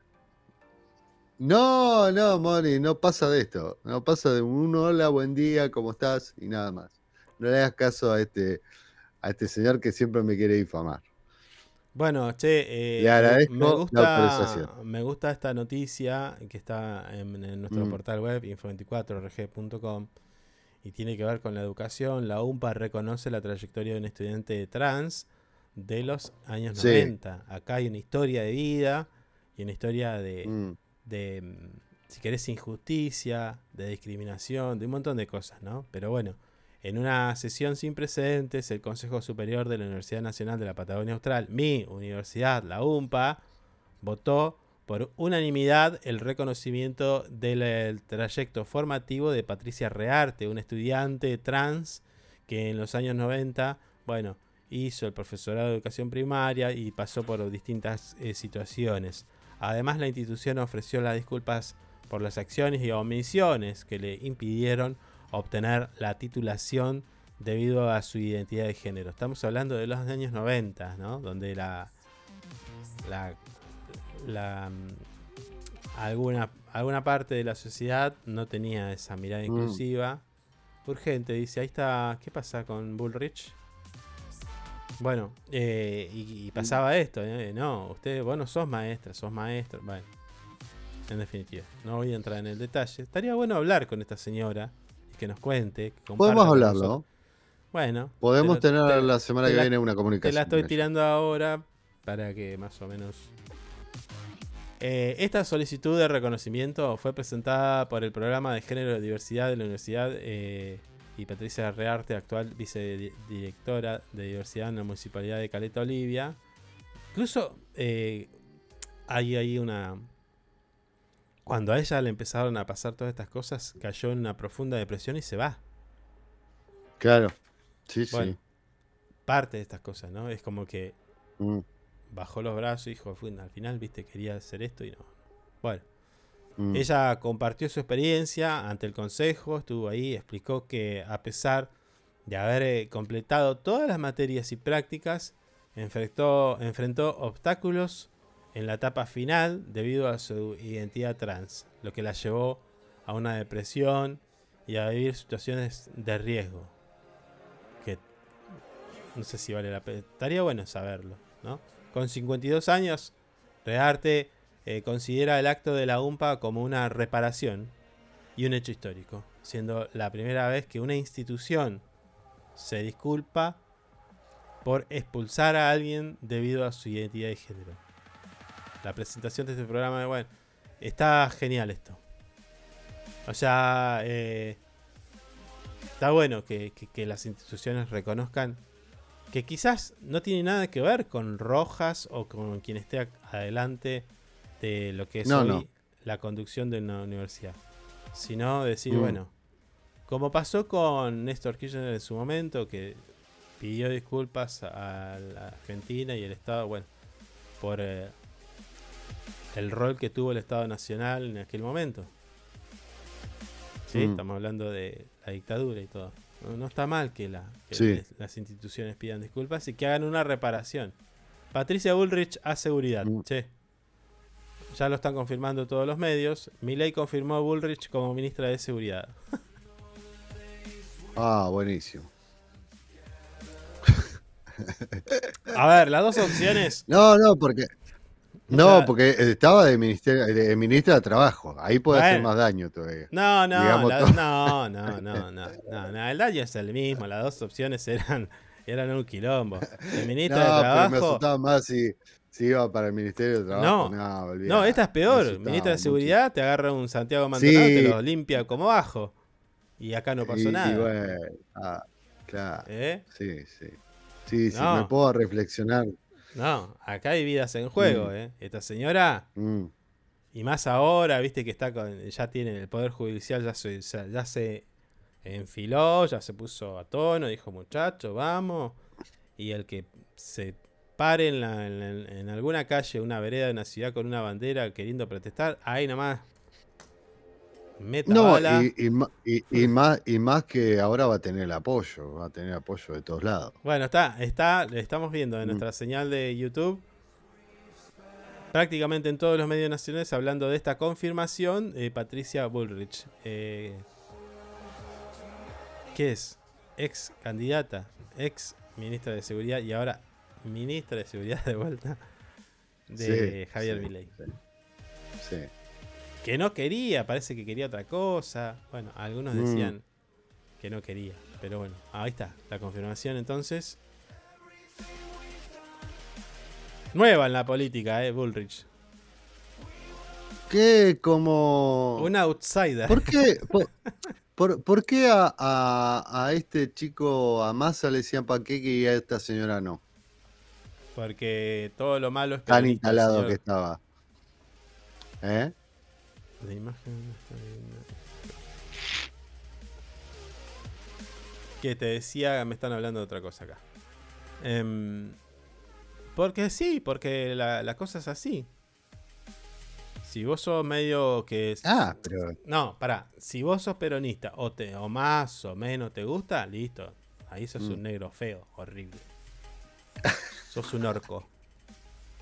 No, no, Moni, no pasa de esto. No pasa de un hola, buen día, ¿cómo estás? Y nada más. No le hagas caso a este, a este señor que siempre me quiere difamar. Bueno, che, eh, Le me gusta, autorización. me gusta esta noticia que está en, en nuestro Mm. portal web info24rg.com y tiene que ver con la educación. La UMPA reconoce la trayectoria de un estudiante trans de los años Sí. 90. Acá hay una historia de vida y una historia de, Mm. De, mm, si querés, injusticia, de discriminación, de un montón de cosas, ¿no? Pero bueno, en una sesión sin precedentes, el Consejo Superior de la Universidad Nacional de la Patagonia Austral, mi universidad, la UMPA, votó por unanimidad el reconocimiento del el trayecto formativo de Patricia Rearte, una estudiante trans que en los años 90, bueno, hizo el profesorado de educación primaria y pasó por distintas eh, situaciones. Además, la institución ofreció las disculpas por las acciones y omisiones que le impidieron obtener la titulación debido a su identidad de género. Estamos hablando de los años 90, ¿no? Donde la, la, la, mm, alguna, alguna parte de la sociedad no tenía esa mirada Mm. inclusiva. Urgente, dice, ahí está, ¿qué pasa con Bullrich? Bueno, eh, y, y pasaba esto, ¿eh? no, usted, vos no sos maestra, sos maestro, bueno, en definitiva, no voy a entrar en el detalle. Estaría bueno hablar con esta señora y que nos cuente. que Podemos hablarlo. nosotros. Bueno. Podemos te lo- tener te- la semana te que la- viene una Te comunicación. la estoy tirando ahora para que más o menos... Eh, esta solicitud de reconocimiento fue presentada por el programa de género y diversidad de la Universidad eh, y Patricia Rearte, actual vicedirectora de diversidad en la Municipalidad de Caleta Olivia. Incluso eh, hay ahí una... Cuando a ella le empezaron a pasar todas estas cosas, cayó en una profunda depresión y se va. Claro. Sí, Bueno. sí. parte de estas cosas, ¿no? Es como que Mm, bajó los brazos y dijo, "Fue- al final, viste, quería hacer esto y no. Bueno, mm. ella compartió su experiencia ante el consejo, estuvo ahí, explicó que a pesar de haber eh, completado todas las materias y prácticas, enfrentó, enfrentó obstáculos en la etapa final debido a su identidad trans, lo que la llevó a una depresión y a vivir situaciones de riesgo. Que no sé si vale la pena. Estaría bueno saberlo, ¿no? Con 52 años, Rearte eh, considera el acto de la UMPA como una reparación y un hecho histórico, siendo la primera vez que una institución se disculpa por expulsar a alguien debido a su identidad de género. La presentación de este programa, bueno, está genial esto. O sea, eh, está bueno que, las instituciones reconozcan que quizás no tiene nada que ver con Rojas o con quien esté adelante de lo que es No, hoy no. la conducción de una universidad, sino decir, Mm. bueno, como pasó con Néstor Kirchner en su momento, que pidió disculpas a la Argentina y el Estado, bueno, por eh, el rol que tuvo el Estado Nacional en aquel momento. Sí, Mm. estamos hablando de la dictadura y todo. No, no está mal que, la, que Sí. les- las instituciones pidan disculpas y que hagan una reparación. Patricia Bullrich a seguridad. Mm. Che. Ya lo están confirmando todos los medios. Milei confirmó a Bullrich como ministra de Seguridad. Ah, buenísimo. A ver, las dos opciones. No, no, porque. No, porque estaba de, ministerio, de ministra de Trabajo. Ahí puede hacer más daño todavía. No, no, la- no, no, no, no, no, no, El daño es el mismo. Las dos opciones eran, eran un quilombo. El ministro no, de pero me Trabajo. asustaba más si, si iba para el Ministerio de Trabajo. No, No, esta es peor. Ministra de mucho. Seguridad te agarra un Santiago Maldonado, te Sí. lo limpia como bajo. Y acá no pasó Y- y nada. bueno, ah, claro. ¿Eh? Sí, sí. Sí, sí, No. me puedo reflexionar. No, acá hay vidas en juego, Mm. ¿eh? Esta señora, Mm, y más ahora, viste que está con, ya tiene el Poder Judicial, ya se, ya se enfiló, ya se puso a tono, dijo muchacho, vamos. Y el que se pare en, la- en la- en alguna calle, una vereda de una ciudad con una bandera queriendo protestar, ahí nomás. Meta No, bala. y, y ma- y- y más, y más que ahora va a tener el apoyo, va a tener apoyo de todos lados. Bueno, está, está, le estamos viendo en Mm. nuestra señal de YouTube. Prácticamente en todos los medios nacionales hablando de esta confirmación, eh, Patricia Bullrich. eh, ¿Qué es? Ex candidata, ex ministra de Seguridad y ahora ministra de Seguridad de vuelta de Sí, Javier sí, Milei. Sí. Que no quería, parece que quería otra cosa. Bueno, algunos Mm. decían que no quería. Pero bueno, ahí está, la confirmación entonces. Nueva en la política, eh, Bullrich. ¿Qué como... Un outsider. ¿Por qué, por, por- por qué a, a- a este chico, a Massa le decían panqueque y a esta señora no? Porque todo lo malo es Tan peronista, instalado señor. que estaba. ¿Eh? La imagen no está bien. Que te decía, me están hablando de otra cosa acá. Em, porque sí, porque la, la cosa es así. Si vos sos medio que... es- Ah, pero... No, pará. Si vos sos peronista o, te, o más o menos te gusta, listo. Ahí sos Mm. un negro feo, horrible. Sos un orco.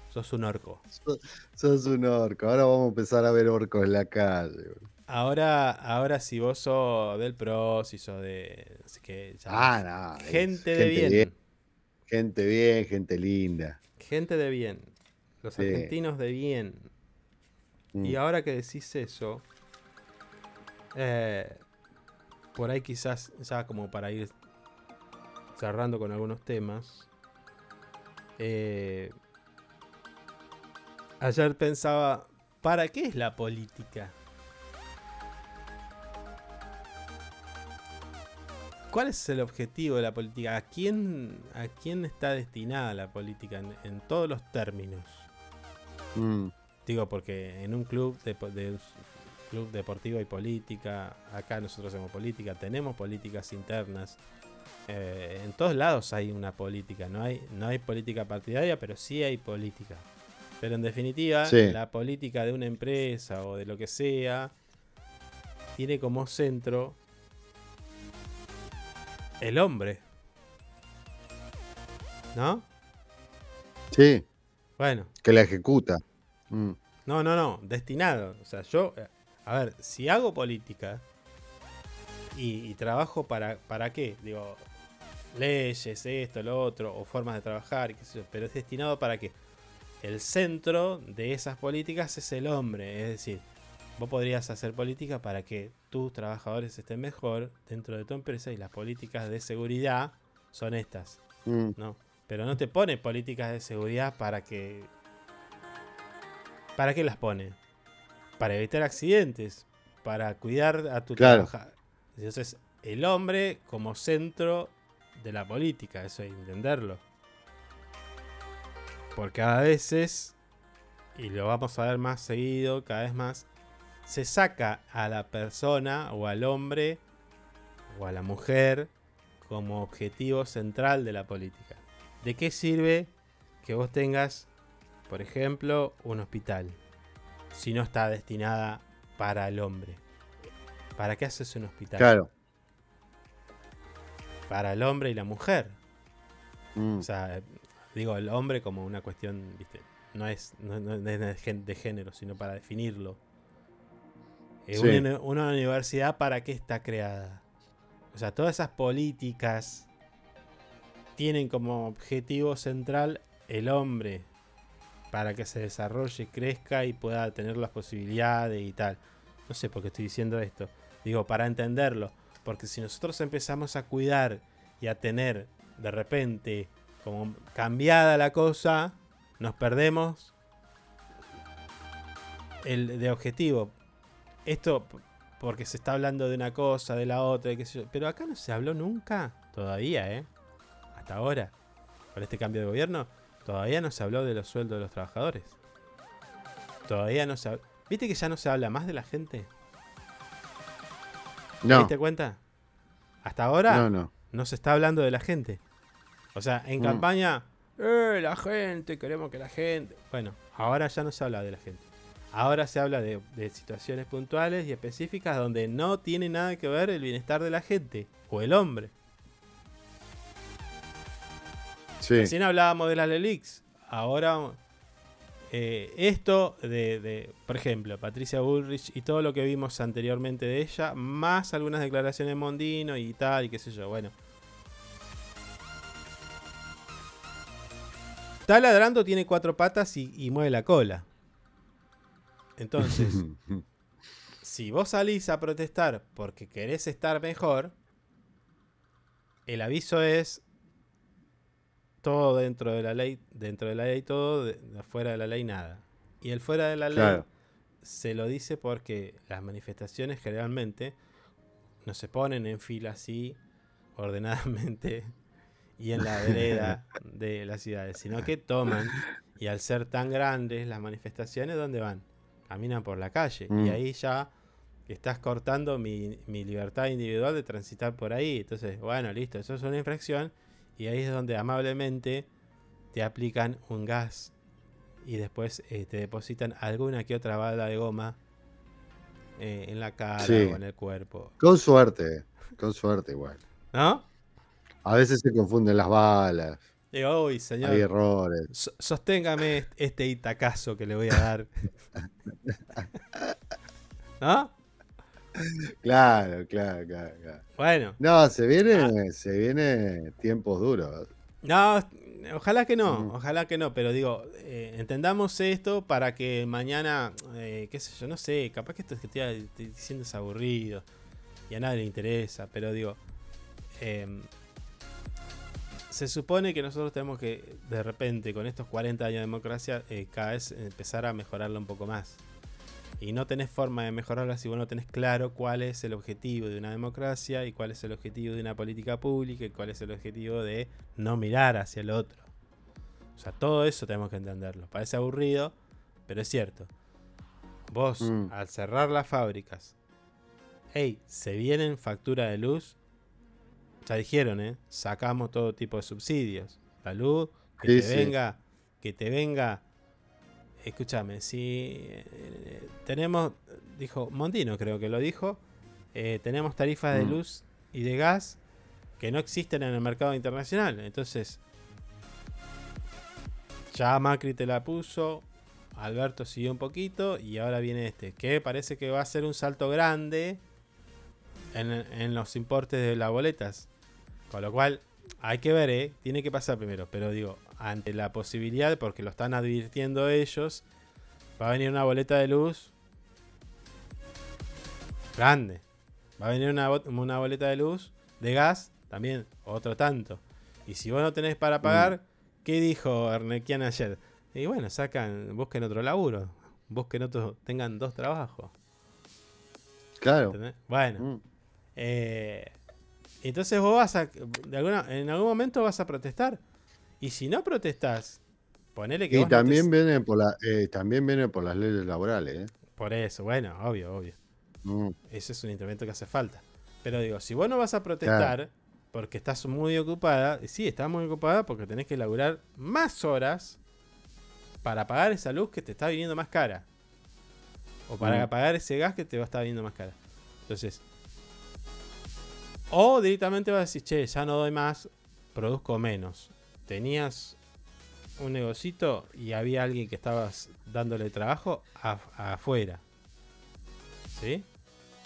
Sos un orco. Sos, sos un orco. Ahora vamos a empezar a ver orcos en la calle. Ahora, ahora si vos sos del pro, si sos de... así que ya- Ah, no. es gente de bien. Gente bien, gente linda. Gente de bien. Los Sí. argentinos de bien. Mm. Y ahora que decís eso, eh, por ahí quizás ya como para ir cerrando con algunos temas. Eh, ayer pensaba, ¿para qué es la política? ¿Cuál es el objetivo de la política? ¿A quién, a quién está destinada la política en, en todos los términos? Mm, Digo, porque en un club, de, club deportivo hay política, acá nosotros hacemos política, tenemos políticas internas, eh, en todos lados hay una política. No hay, no hay política partidaria, pero sí hay política. Pero en definitiva, Sí. la política de una empresa o de lo que sea tiene como centro el hombre. ¿No? Sí, Bueno, que la ejecuta. Mm, no, no, no, destinado. O sea, yo, a ver, si hago política y, y trabajo para, para qué, digo, leyes, esto, lo otro, o formas de trabajar, y qué sé yo, pero es destinado para qué. El centro de esas políticas es el hombre, es decir, vos podrías hacer política para que tus trabajadores estén mejor dentro de tu empresa y las políticas de seguridad son estas. mm, No, pero no te pone políticas de seguridad para que... ¿Para qué las pone? Para evitar accidentes, para cuidar a tu Claro. trabajador. Entonces, el hombre como centro de la política, eso hay que entenderlo. Porque a veces, y lo vamos a ver más seguido, cada vez más, se saca a la persona o al hombre o a la mujer como objetivo central de la política. ¿De qué sirve que vos tengas, por ejemplo, un hospital si no está destinada para el hombre? ¿Para qué haces un hospital? Claro. Para el hombre y la mujer. mm, O sea, digo el hombre como una cuestión, ¿viste? No es, no, no es de, género, sino para definirlo. Eh, Sí. una, una universidad, ¿para qué está creada? O sea, todas esas políticas tienen como objetivo central el hombre para que se desarrolle, crezca y pueda tener las posibilidades y tal. No sé por qué estoy diciendo esto. Digo, para entenderlo. Porque si nosotros empezamos a cuidar y a tener de repente como cambiada la cosa, nos perdemos el de objetivo. Esto porque se está hablando de una cosa, de la otra, qué. Pero acá no se habló nunca, todavía, ¿eh? Hasta ahora, con este cambio de gobierno, todavía no se habló de los sueldos de los trabajadores. Todavía no se hab- ¿Viste que ya no se habla más de la gente? ¿Te No, diste cuenta? Hasta ahora no, no. no se está hablando de la gente. O sea, en Mm. campaña, eh, la gente, queremos que la gente. Bueno, ahora ya no se habla de la gente. Ahora se habla de, de situaciones puntuales y específicas donde no tiene nada que ver el bienestar de la gente o el hombre. Sí, Recién hablábamos de las LELIX. Ahora, eh, esto de, de, por ejemplo, Patricia Bullrich y todo lo que vimos anteriormente de ella, más algunas declaraciones de Mondino y tal, y qué sé yo. Bueno, Está ladrando, tiene cuatro patas y, y mueve la cola. Entonces, si vos salís a protestar porque querés estar mejor, el aviso es todo dentro de la ley, dentro de la ley todo, de, de fuera de la ley nada. Y el fuera de la ley Claro. se lo dice porque las manifestaciones generalmente no se ponen en fila así, ordenadamente y en la vereda de las ciudades, sino que toman y al ser tan grandes las manifestaciones, ¿dónde van? Caminan por la calle Mm. y ahí ya estás cortando mi, mi libertad individual de transitar por ahí. Entonces, bueno, listo, eso es una infracción y ahí es donde amablemente te aplican un gas y después eh, te depositan alguna que otra bala de goma eh, en la cara Sí. o en el cuerpo. Con suerte, con suerte igual. ¿No? A veces se confunden las balas, Digo, uy, señor. hay errores. So- Sosténgame est- este itacazo que le voy a dar. ¿No? Claro, claro, claro, claro. Bueno, No, se viene, se viene tiempos duros. no, ojalá que no, ojalá que no, pero digo, eh, entendamos esto para que mañana, eh, qué sé yo, no sé, capaz que esto que estoy estoy diciendo es aburrido y a nadie le interesa, pero digo, em, se supone que nosotros tenemos que, de repente, con estos 40 años de democracia, eh, cada vez empezar a mejorarla un poco más. Y no tenés forma de mejorarla si vos no tenés claro cuál es el objetivo de una democracia y cuál es el objetivo de una política pública y cuál es el objetivo de no mirar hacia el otro. O sea, todo eso tenemos que entenderlo. Parece aburrido, pero es cierto. Vos, Mm. al cerrar las fábricas, hey, se vienen factura de luz, Ya dijeron, ¿eh? Sacamos todo tipo de subsidios. La luz, que Sí, te sí. venga, que te venga. Escúchame, si eh, tenemos, dijo Mondino, creo que lo dijo, eh, tenemos tarifas de Mm. luz y de gas que no existen en el mercado internacional. Entonces, ya Macri te la puso, Alberto siguió un poquito y ahora viene este, que parece que va a ser un salto grande en, en los importes de las boletas. Con lo cual, hay que ver, ¿eh? Tiene que pasar primero. Pero digo, ante la posibilidad, porque lo están advirtiendo ellos, va a venir una boleta de luz grande. Va a venir una, una boleta de luz, de gas, también, otro tanto. Y si vos no tenés para pagar, ¿qué dijo Ernequian ayer? Y bueno, sacan, busquen otro laburo. Busquen otro, tengan dos trabajos. Claro. ¿entendés? Bueno. Mm. Eh, entonces vos vas a. De alguna, en algún momento vas a protestar. Y si no protestás, ponele que Y vos no te- también viene por la, eh, también viene por las leyes laborales, ¿eh? Por eso, bueno, obvio, obvio. Mm. Ese es un instrumento que hace falta. Pero digo, si vos no vas a protestar porque estás muy ocupada, y sí, estás muy ocupada porque tenés que laburar más horas para pagar esa luz que te está viniendo más cara. O para Mm. pagar ese gas que te va a estar viniendo más cara. Entonces, o directamente vas a decir, che, ya no doy más, produzco menos. Tenías un negocito y había alguien que estabas dándole trabajo a- afuera. ¿Sí?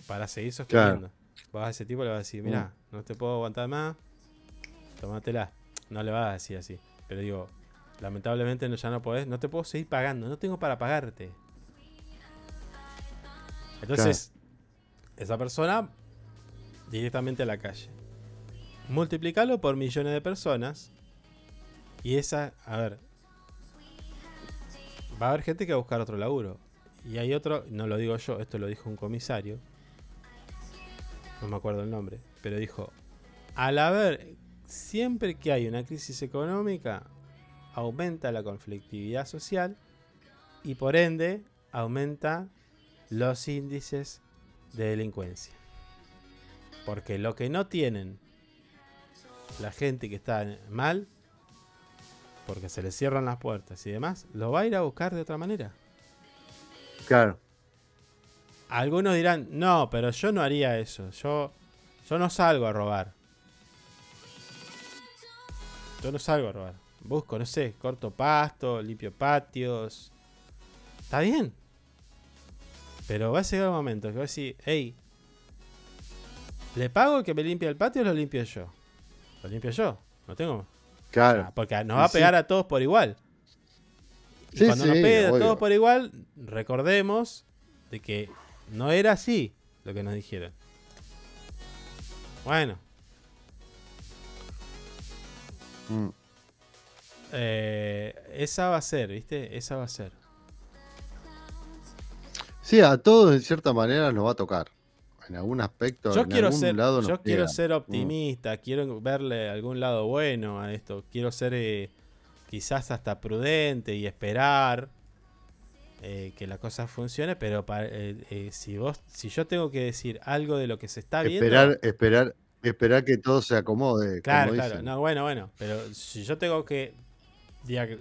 Para seguir sosteniendo. Vos a ese tipo le vas a decir, mira, no te puedo aguantar más, tómatela. No le vas a decir así. Pero digo, lamentablemente no, ya no podés, no te puedo seguir pagando, no tengo para pagarte. Entonces, esa persona directamente a la calle. Multiplicalo por millones de personas. Y esa, a ver, va a haber gente que va a buscar otro laburo. Y hay otro, no lo digo yo, esto lo dijo un comisario. No me acuerdo el nombre. Pero dijo, al haber, siempre que hay una crisis económica, aumenta la conflictividad social y por ende aumenta los índices de delincuencia. Porque lo que no tienen la gente que está mal, porque se le cierran las puertas y demás, lo va a ir a buscar de otra manera. Claro. Algunos dirán, no, pero yo no haría eso. Yo, yo no salgo a robar. Yo no salgo a robar. Busco, no sé, corto pasto, limpio patios. Está bien. Pero va a llegar un momento que va a decir, hey, ¿le pago que me limpie el patio o lo limpio yo? Lo limpio yo. No tengo. Claro. Porque nos va a sí. pegar a todos por igual. Y Sí, cuando nos pegue a todos por igual, recordemos de que no era así lo que nos dijeron. Bueno, Mm. eh, esa va a ser, ¿viste? Esa va a ser. Sí, a todos en cierta manera nos va a tocar. En algún aspecto, Yo en quiero algún ser, lado yo quiero ser Mm. optimista, quiero verle algún lado bueno a esto. Quiero ser eh, quizás hasta prudente y esperar eh, que la cosa funcione, pero pa- eh, si vos, si yo tengo que decir algo de lo que se está viendo, Esperar, esperar, esperar que todo se acomode. Claro, como claro. dicen. No, bueno, bueno. Pero si yo tengo que, diga-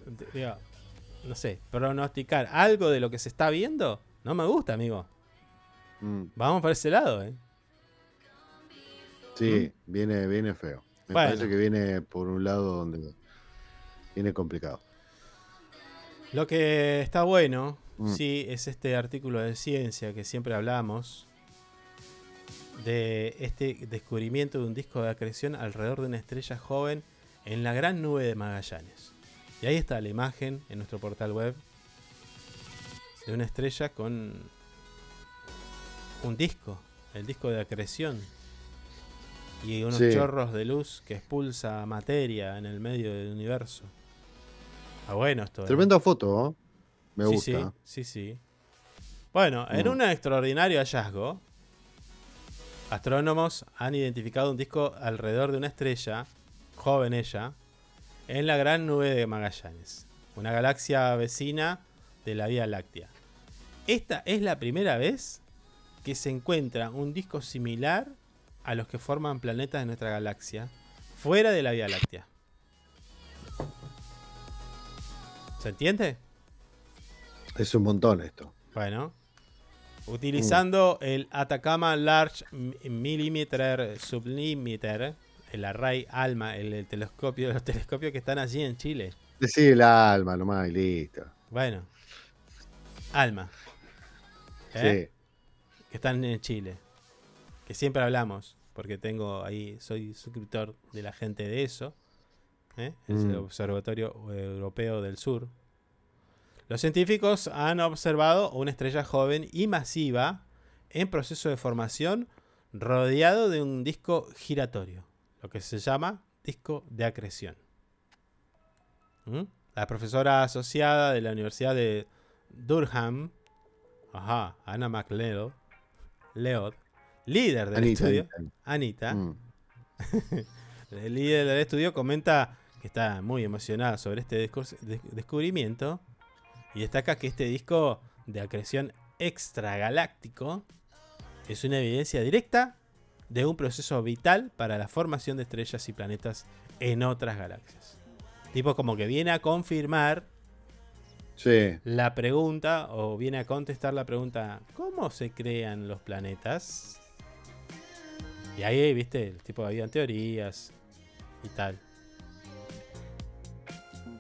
no sé, pronosticar algo de lo que se está viendo, no me gusta, amigo. Mm. Vamos por ese lado, ¿eh? Sí, viene, viene feo. Me Bueno. parece que viene por un lado donde viene complicado. Lo que está bueno, Mm. sí, es este artículo de ciencia que siempre hablamos. De este descubrimiento de un disco de acreción alrededor de una estrella joven en la gran nube de Magallanes. Y ahí está la imagen en nuestro portal web de una estrella con un disco, el disco de acreción. Y unos Sí. chorros de luz que expulsa materia en el medio del universo. Ah, bueno esto. ¿eh? Tremenda foto, ¿no? Me sí, gusta. Sí, sí, sí. Bueno, en Mm. un extraordinario hallazgo, astrónomos han identificado un disco alrededor de una estrella, joven ella, en la gran nube de Magallanes, una galaxia vecina de la Vía Láctea. Esta es la primera vez que se encuentra un disco similar a los que forman planetas de nuestra galaxia fuera de la Vía Láctea. ¿Se entiende? Es un montón esto. Bueno. Utilizando el Atacama Large Millimeter Sublimiter, el array ALMA, el, el telescopio, los telescopios que están allí en Chile. Sí, el alma nomás y listo. Bueno. ALMA. ¿eh? Que están en Chile. Que siempre hablamos, porque tengo ahí, soy suscriptor de la gente de eso. ¿eh? Es el Mm. Observatorio Europeo del Sur. Los científicos han observado una estrella joven y masiva en proceso de formación rodeado de un disco giratorio, lo que se llama disco de acreción. ¿Mm? La profesora asociada de la Universidad de Durham, ajá, Anna McLeod, Leod, líder del Anita, estudio, Anita. Anita, Mm. el líder del estudio comenta que está muy emocionada sobre este descubrimiento y destaca que este disco de acreción extragaláctico es una evidencia directa de un proceso vital para la formación de estrellas y planetas en otras galaxias. Tipo como que viene a confirmar Sí. la pregunta o viene a contestar la pregunta ¿cómo se crean los planetas? Y ahí, viste, el tipo habían teorías y tal.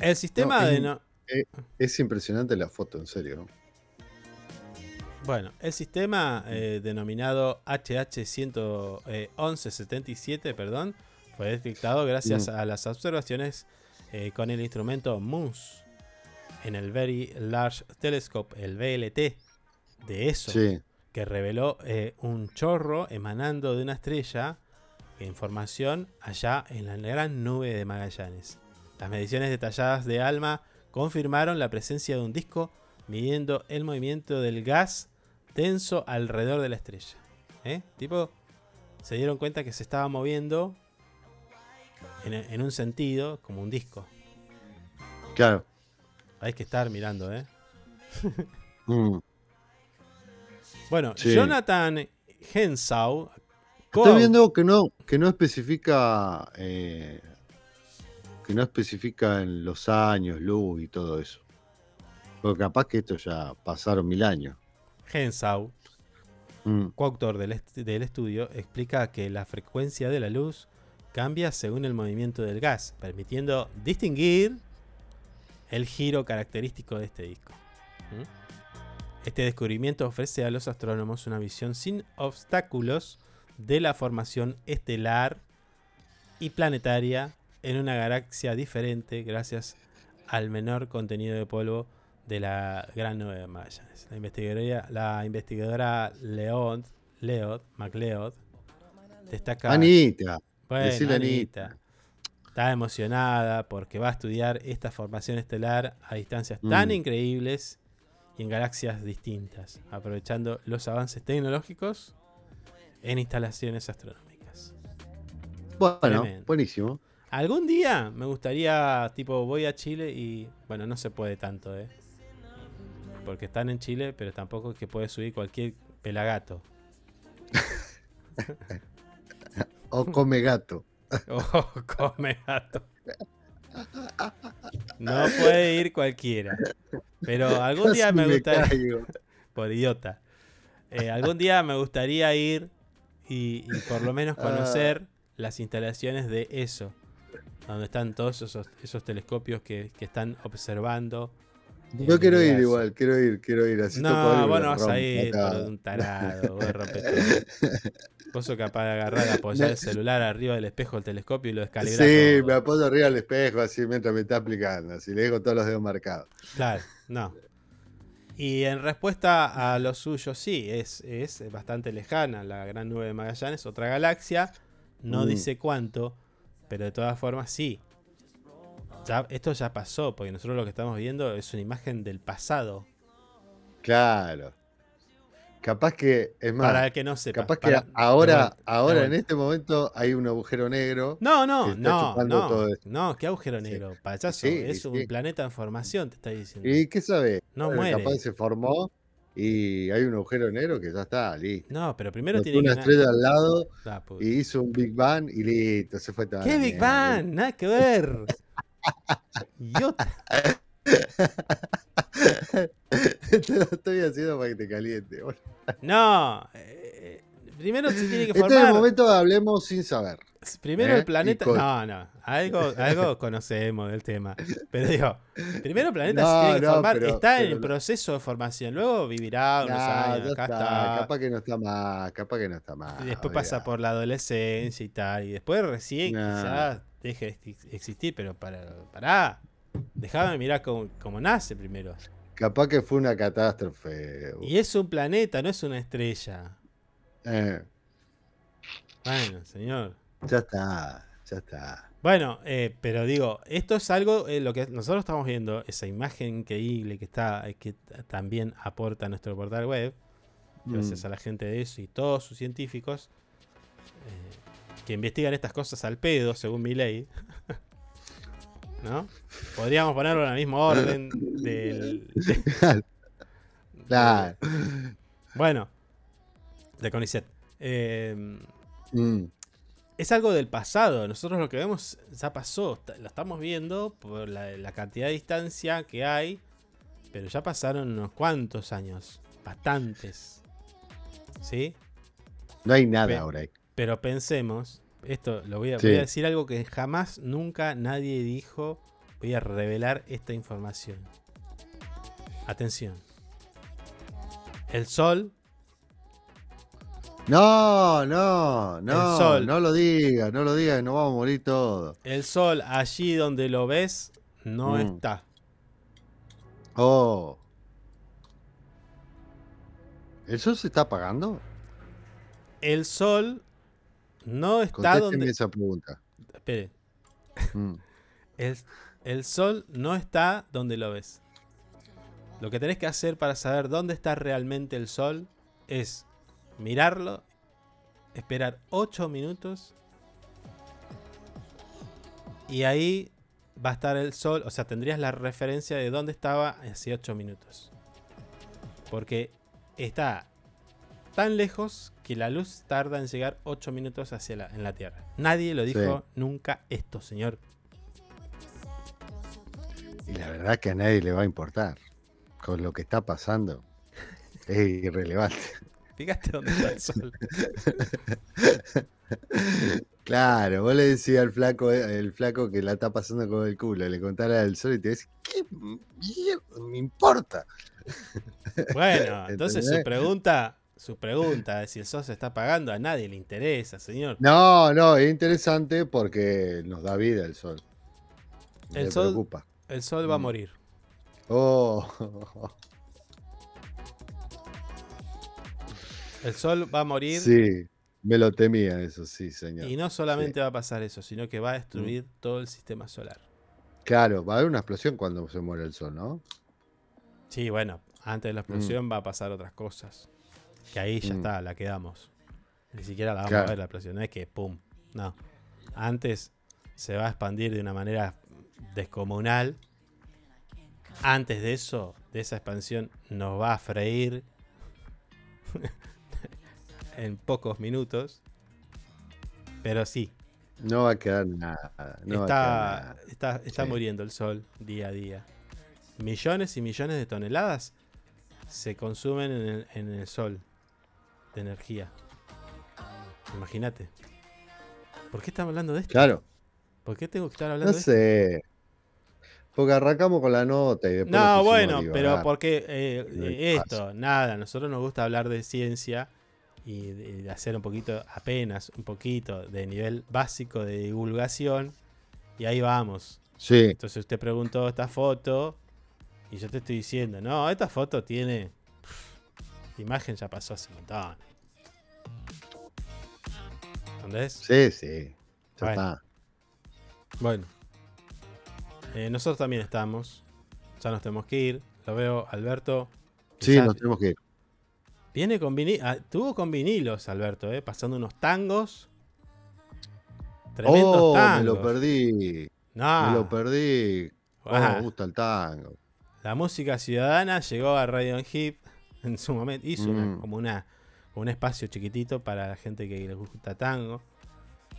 El sistema No, es de no- eh, Es impresionante la foto, en serio. ¿no? Bueno, el sistema eh, denominado HH1177, perdón, fue detectado gracias Mm. a las observaciones eh, con el instrumento MUSE en el Very Large Telescope, el VLT, de eso, Sí. que reveló eh, un chorro emanando de una estrella en formación allá en la gran nube de Magallanes. Las mediciones detalladas de ALMA confirmaron la presencia de un disco midiendo el movimiento del gas denso alrededor de la estrella. ¿Eh? Tipo, se dieron cuenta que se estaba moviendo en, en un sentido como un disco. Claro. Hay que estar mirando, ¿eh? Mm. Bueno, Sí. Jonathan Hensau. Estoy viendo que no, que no especifica eh, que no especifica en los años, luz y todo eso. Porque capaz que esto ya pasaron mil años. Hensau, Mm. coautor del, est- del estudio, explica que la frecuencia de la luz cambia según el movimiento del gas, permitiendo distinguir el giro característico de este disco. Este descubrimiento ofrece a los astrónomos una visión sin obstáculos de la formación estelar y planetaria en una galaxia diferente gracias al menor contenido de polvo de la Gran Nube de Magallanes. La investigadora, la investigadora Leod, Leod, MacLeod, destaca... Anita. Bueno, Anita. Anita. Está emocionada porque va a estudiar esta formación estelar a distancias tan Mm. increíbles y en galaxias distintas, aprovechando los avances tecnológicos en instalaciones astronómicas. Bueno, Tremendo. buenísimo. Algún día me gustaría, tipo, voy a Chile y, bueno, no se puede tanto, ¿eh? Porque están en Chile, pero tampoco es que puede subir cualquier pelagato. O come gato. Oh, come gato. No puede ir cualquiera. Pero algún día me me gustaría. caigo. Por idiota. Eh, algún día me gustaría ir y, y por lo menos conocer las instalaciones de eso. Donde están todos esos, esos telescopios que, que están observando. Yo quiero ir igual, quiero ir, quiero ir. Así No, vos no vas a ir un tarado, rompes todo. Capaz de agarrar, apoyar el celular arriba del espejo del telescopio y lo descalibrar Sí, todo. me apoyo arriba del espejo así mientras me está aplicando. Así le dejo todos los dedos marcados. Claro, no. Y en respuesta a lo suyo, sí, es, es bastante lejana la gran nube de Magallanes, otra galaxia. No Mm. dice cuánto, pero de todas formas sí. Ya, esto ya pasó, porque nosotros lo que estamos viendo es una imagen del pasado. Claro. Capaz que, es más, Para el que no sepa. capaz que para- ahora, vuelta, ahora en este momento hay un agujero negro. No, no, no, no, todo no, qué agujero negro, payaso, Sí, es un planeta en formación, te está diciendo. ¿Y qué sabe? No Bueno, muere. Capaz se formó y hay un agujero negro que ya está, listo. No, pero primero Botó tiene una que. estrella al lado Ah, y hizo un Big Bang y listo, se fue toda ¿Qué Big. Bang? Nada que ver. Idiota. Estoy haciendo para que te caliente. No. eh, primero se tiene que Este es el formar. momento de hablemos sin saber. Primero ¿eh? el planeta. Y con- No, no. Algo, algo conocemos del tema. Pero digo, primero el planeta No, se tiene que no, formar. pero- está en el proceso de formación. Luego vivirá unos años. Acá está, está. Capaz que no está más, capaz que no está más. Y después pasa por la adolescencia y tal. Y después recién quizás deje de ex- existir. Pero para, pará. Déjame mirar cómo, cómo nace primero. Capaz que fue una catástrofe. Y es un planeta, no es una estrella. Eh, Bueno, señor. ya está, ya está. Bueno, eh, pero digo, esto es algo, eh, lo que nosotros estamos viendo, esa imagen increíble que está, que también aporta nuestro portal web, gracias Mm. a la gente de eso y todos sus científicos, que investigan estas cosas al pedo, según mi ley. ¿No? Podríamos ponerlo en el mismo orden del... de- Claro. bueno, de CONICET. Eh, Mm. es algo del pasado. Nosotros lo que vemos ya pasó. Lo estamos viendo por la, la cantidad de distancia que hay. Pero ya pasaron unos cuantos años. Bastantes. ¿Sí? No hay nada Pe- ahora. Pero pensemos. Esto lo voy a, Sí. voy a decir algo que jamás, nunca nadie dijo. Voy a revelar esta información. Atención. El sol No, no, no. sol. No lo digas, no lo digas, nos vamos a morir todos. El sol allí donde lo ves no Mm. está. Oh. ¿El sol se está apagando? El sol no está donde. esa pregunta. Espere. Mm. El, el sol no está donde lo ves. Lo que tenés que hacer para saber dónde está realmente el sol es mirarlo, esperar 8 minutos y ahí va a estar el sol. O sea, tendrías la referencia de dónde estaba hace 8 minutos. Porque está tan lejos que la luz tarda en llegar 8 minutos hacia la, en la Tierra. Nadie lo dijo nunca esto, señor. Y la verdad que a nadie le va a importar. Con lo que está pasando. Es irrelevante. Fíjate dónde está el sol. Claro, vos le decías al flaco, eh, el flaco que la está pasando con el culo, le contara el sol y te dice, ¿qué mierda me importa? Bueno, entonces su pregunta, su pregunta, si el sol se está apagando, a nadie le interesa, señor. No, no, es interesante porque nos da vida el sol. El Me sol- preocupa. El sol va a Mm. morir. Oh, El sol va a morir sí, me lo temía eso, sí, señor. y no solamente va a pasar eso, sino que va a destruir todo el sistema solar. Claro, va a haber una explosión cuando se muere el sol, ¿no? Sí, bueno, antes de la explosión va a pasar otras cosas. Que ahí ya Mm. está, la quedamos. Ni siquiera la vamos Claro. a ver la explosión, no es que pum. No. Antes se va a expandir de una manera descomunal. Antes de eso, de esa expansión, nos va a freír en pocos minutos. Pero sí, No va a quedar nada. No va a quedar está, nada. está, está Sí. muriendo el sol día a día. Millones y millones de toneladas se consumen en el, en el sol de energía. Imagínate. ¿Por qué estamos hablando de esto? Claro, ¿Por qué tengo que estar hablando no de esto? sé. Porque arrancamos con la nota y después. No, bueno, pero porque eh, No eh, esto, nada, a nosotros nos gusta hablar de ciencia y de, hacer un poquito, apenas un poquito de nivel básico de divulgación y ahí vamos. Sí, Entonces usted preguntó esta foto y yo te estoy diciendo, no, esta foto tiene... La imagen ya pasó hace un montón. ¿Entendés? sí, sí. Ya Bueno. está. Bueno. Eh, nosotros también estamos. Ya nos tenemos que ir. Lo veo, Alberto. Sí, nos tenemos que ir. Viene con vinilos. tuvo con vinilos, Alberto, eh, pasando unos tangos. Tremendos Oh, tangos. me lo perdí. No, Me lo perdí. Oh, Ah. me gusta el tango. La música ciudadana llegó a Radio Hip. en su momento. Hizo una- Mm. como una un espacio chiquitito para la gente que le gusta tango.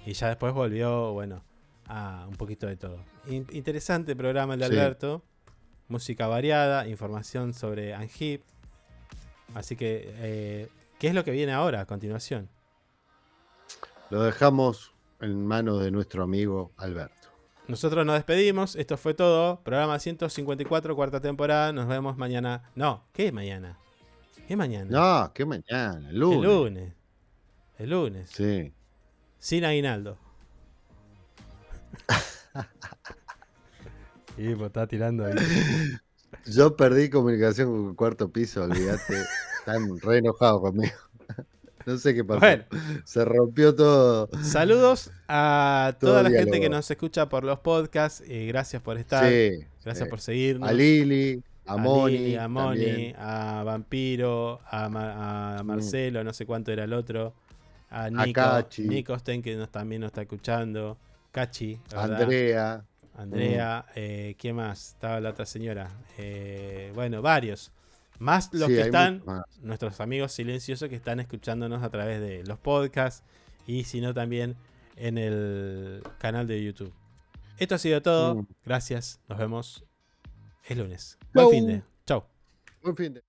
Y ya después volvió, bueno, a un poquito de todo. In- interesante programa el de Sí. Alberto. Música variada, información sobre Angip. Así que, eh, ¿qué es lo que viene ahora a continuación? Lo dejamos en manos de nuestro amigo Alberto. Nosotros nos despedimos. Esto fue todo. Programa 154, cuarta temporada. Nos vemos mañana. No, ¿qué mañana? ¿Qué mañana? No, que mañana, el lunes. El lunes. El lunes. Sí. Sin aguinaldo. y pues está tirando ahí. Yo perdí comunicación con el cuarto piso, olvídate. Están re enojados conmigo. No sé qué pasó. Bueno. Se rompió todo. Saludos a Todo toda la diálogo. gente que nos escucha por los podcasts. y gracias por estar. Sí, gracias por seguirnos. A Lili, a Moni. Lili, a Moni, a Vampiro, a, Ma- a Marcelo, no sé cuánto era el otro. A Nico, Cachi. Nico Sten, que nos, también nos está escuchando. Cachi, ¿verdad? Andrea. Andrea, eh, ¿quién más? Estaba la otra señora. Eh, bueno, varios. Más los Sí, que están, nuestros amigos silenciosos que están escuchándonos a través de los podcasts y si no también en el canal de YouTube. Esto ha sido todo. Mm. Gracias. Nos vemos el lunes. Buen Chau. fin de. Chau. Buen fin de-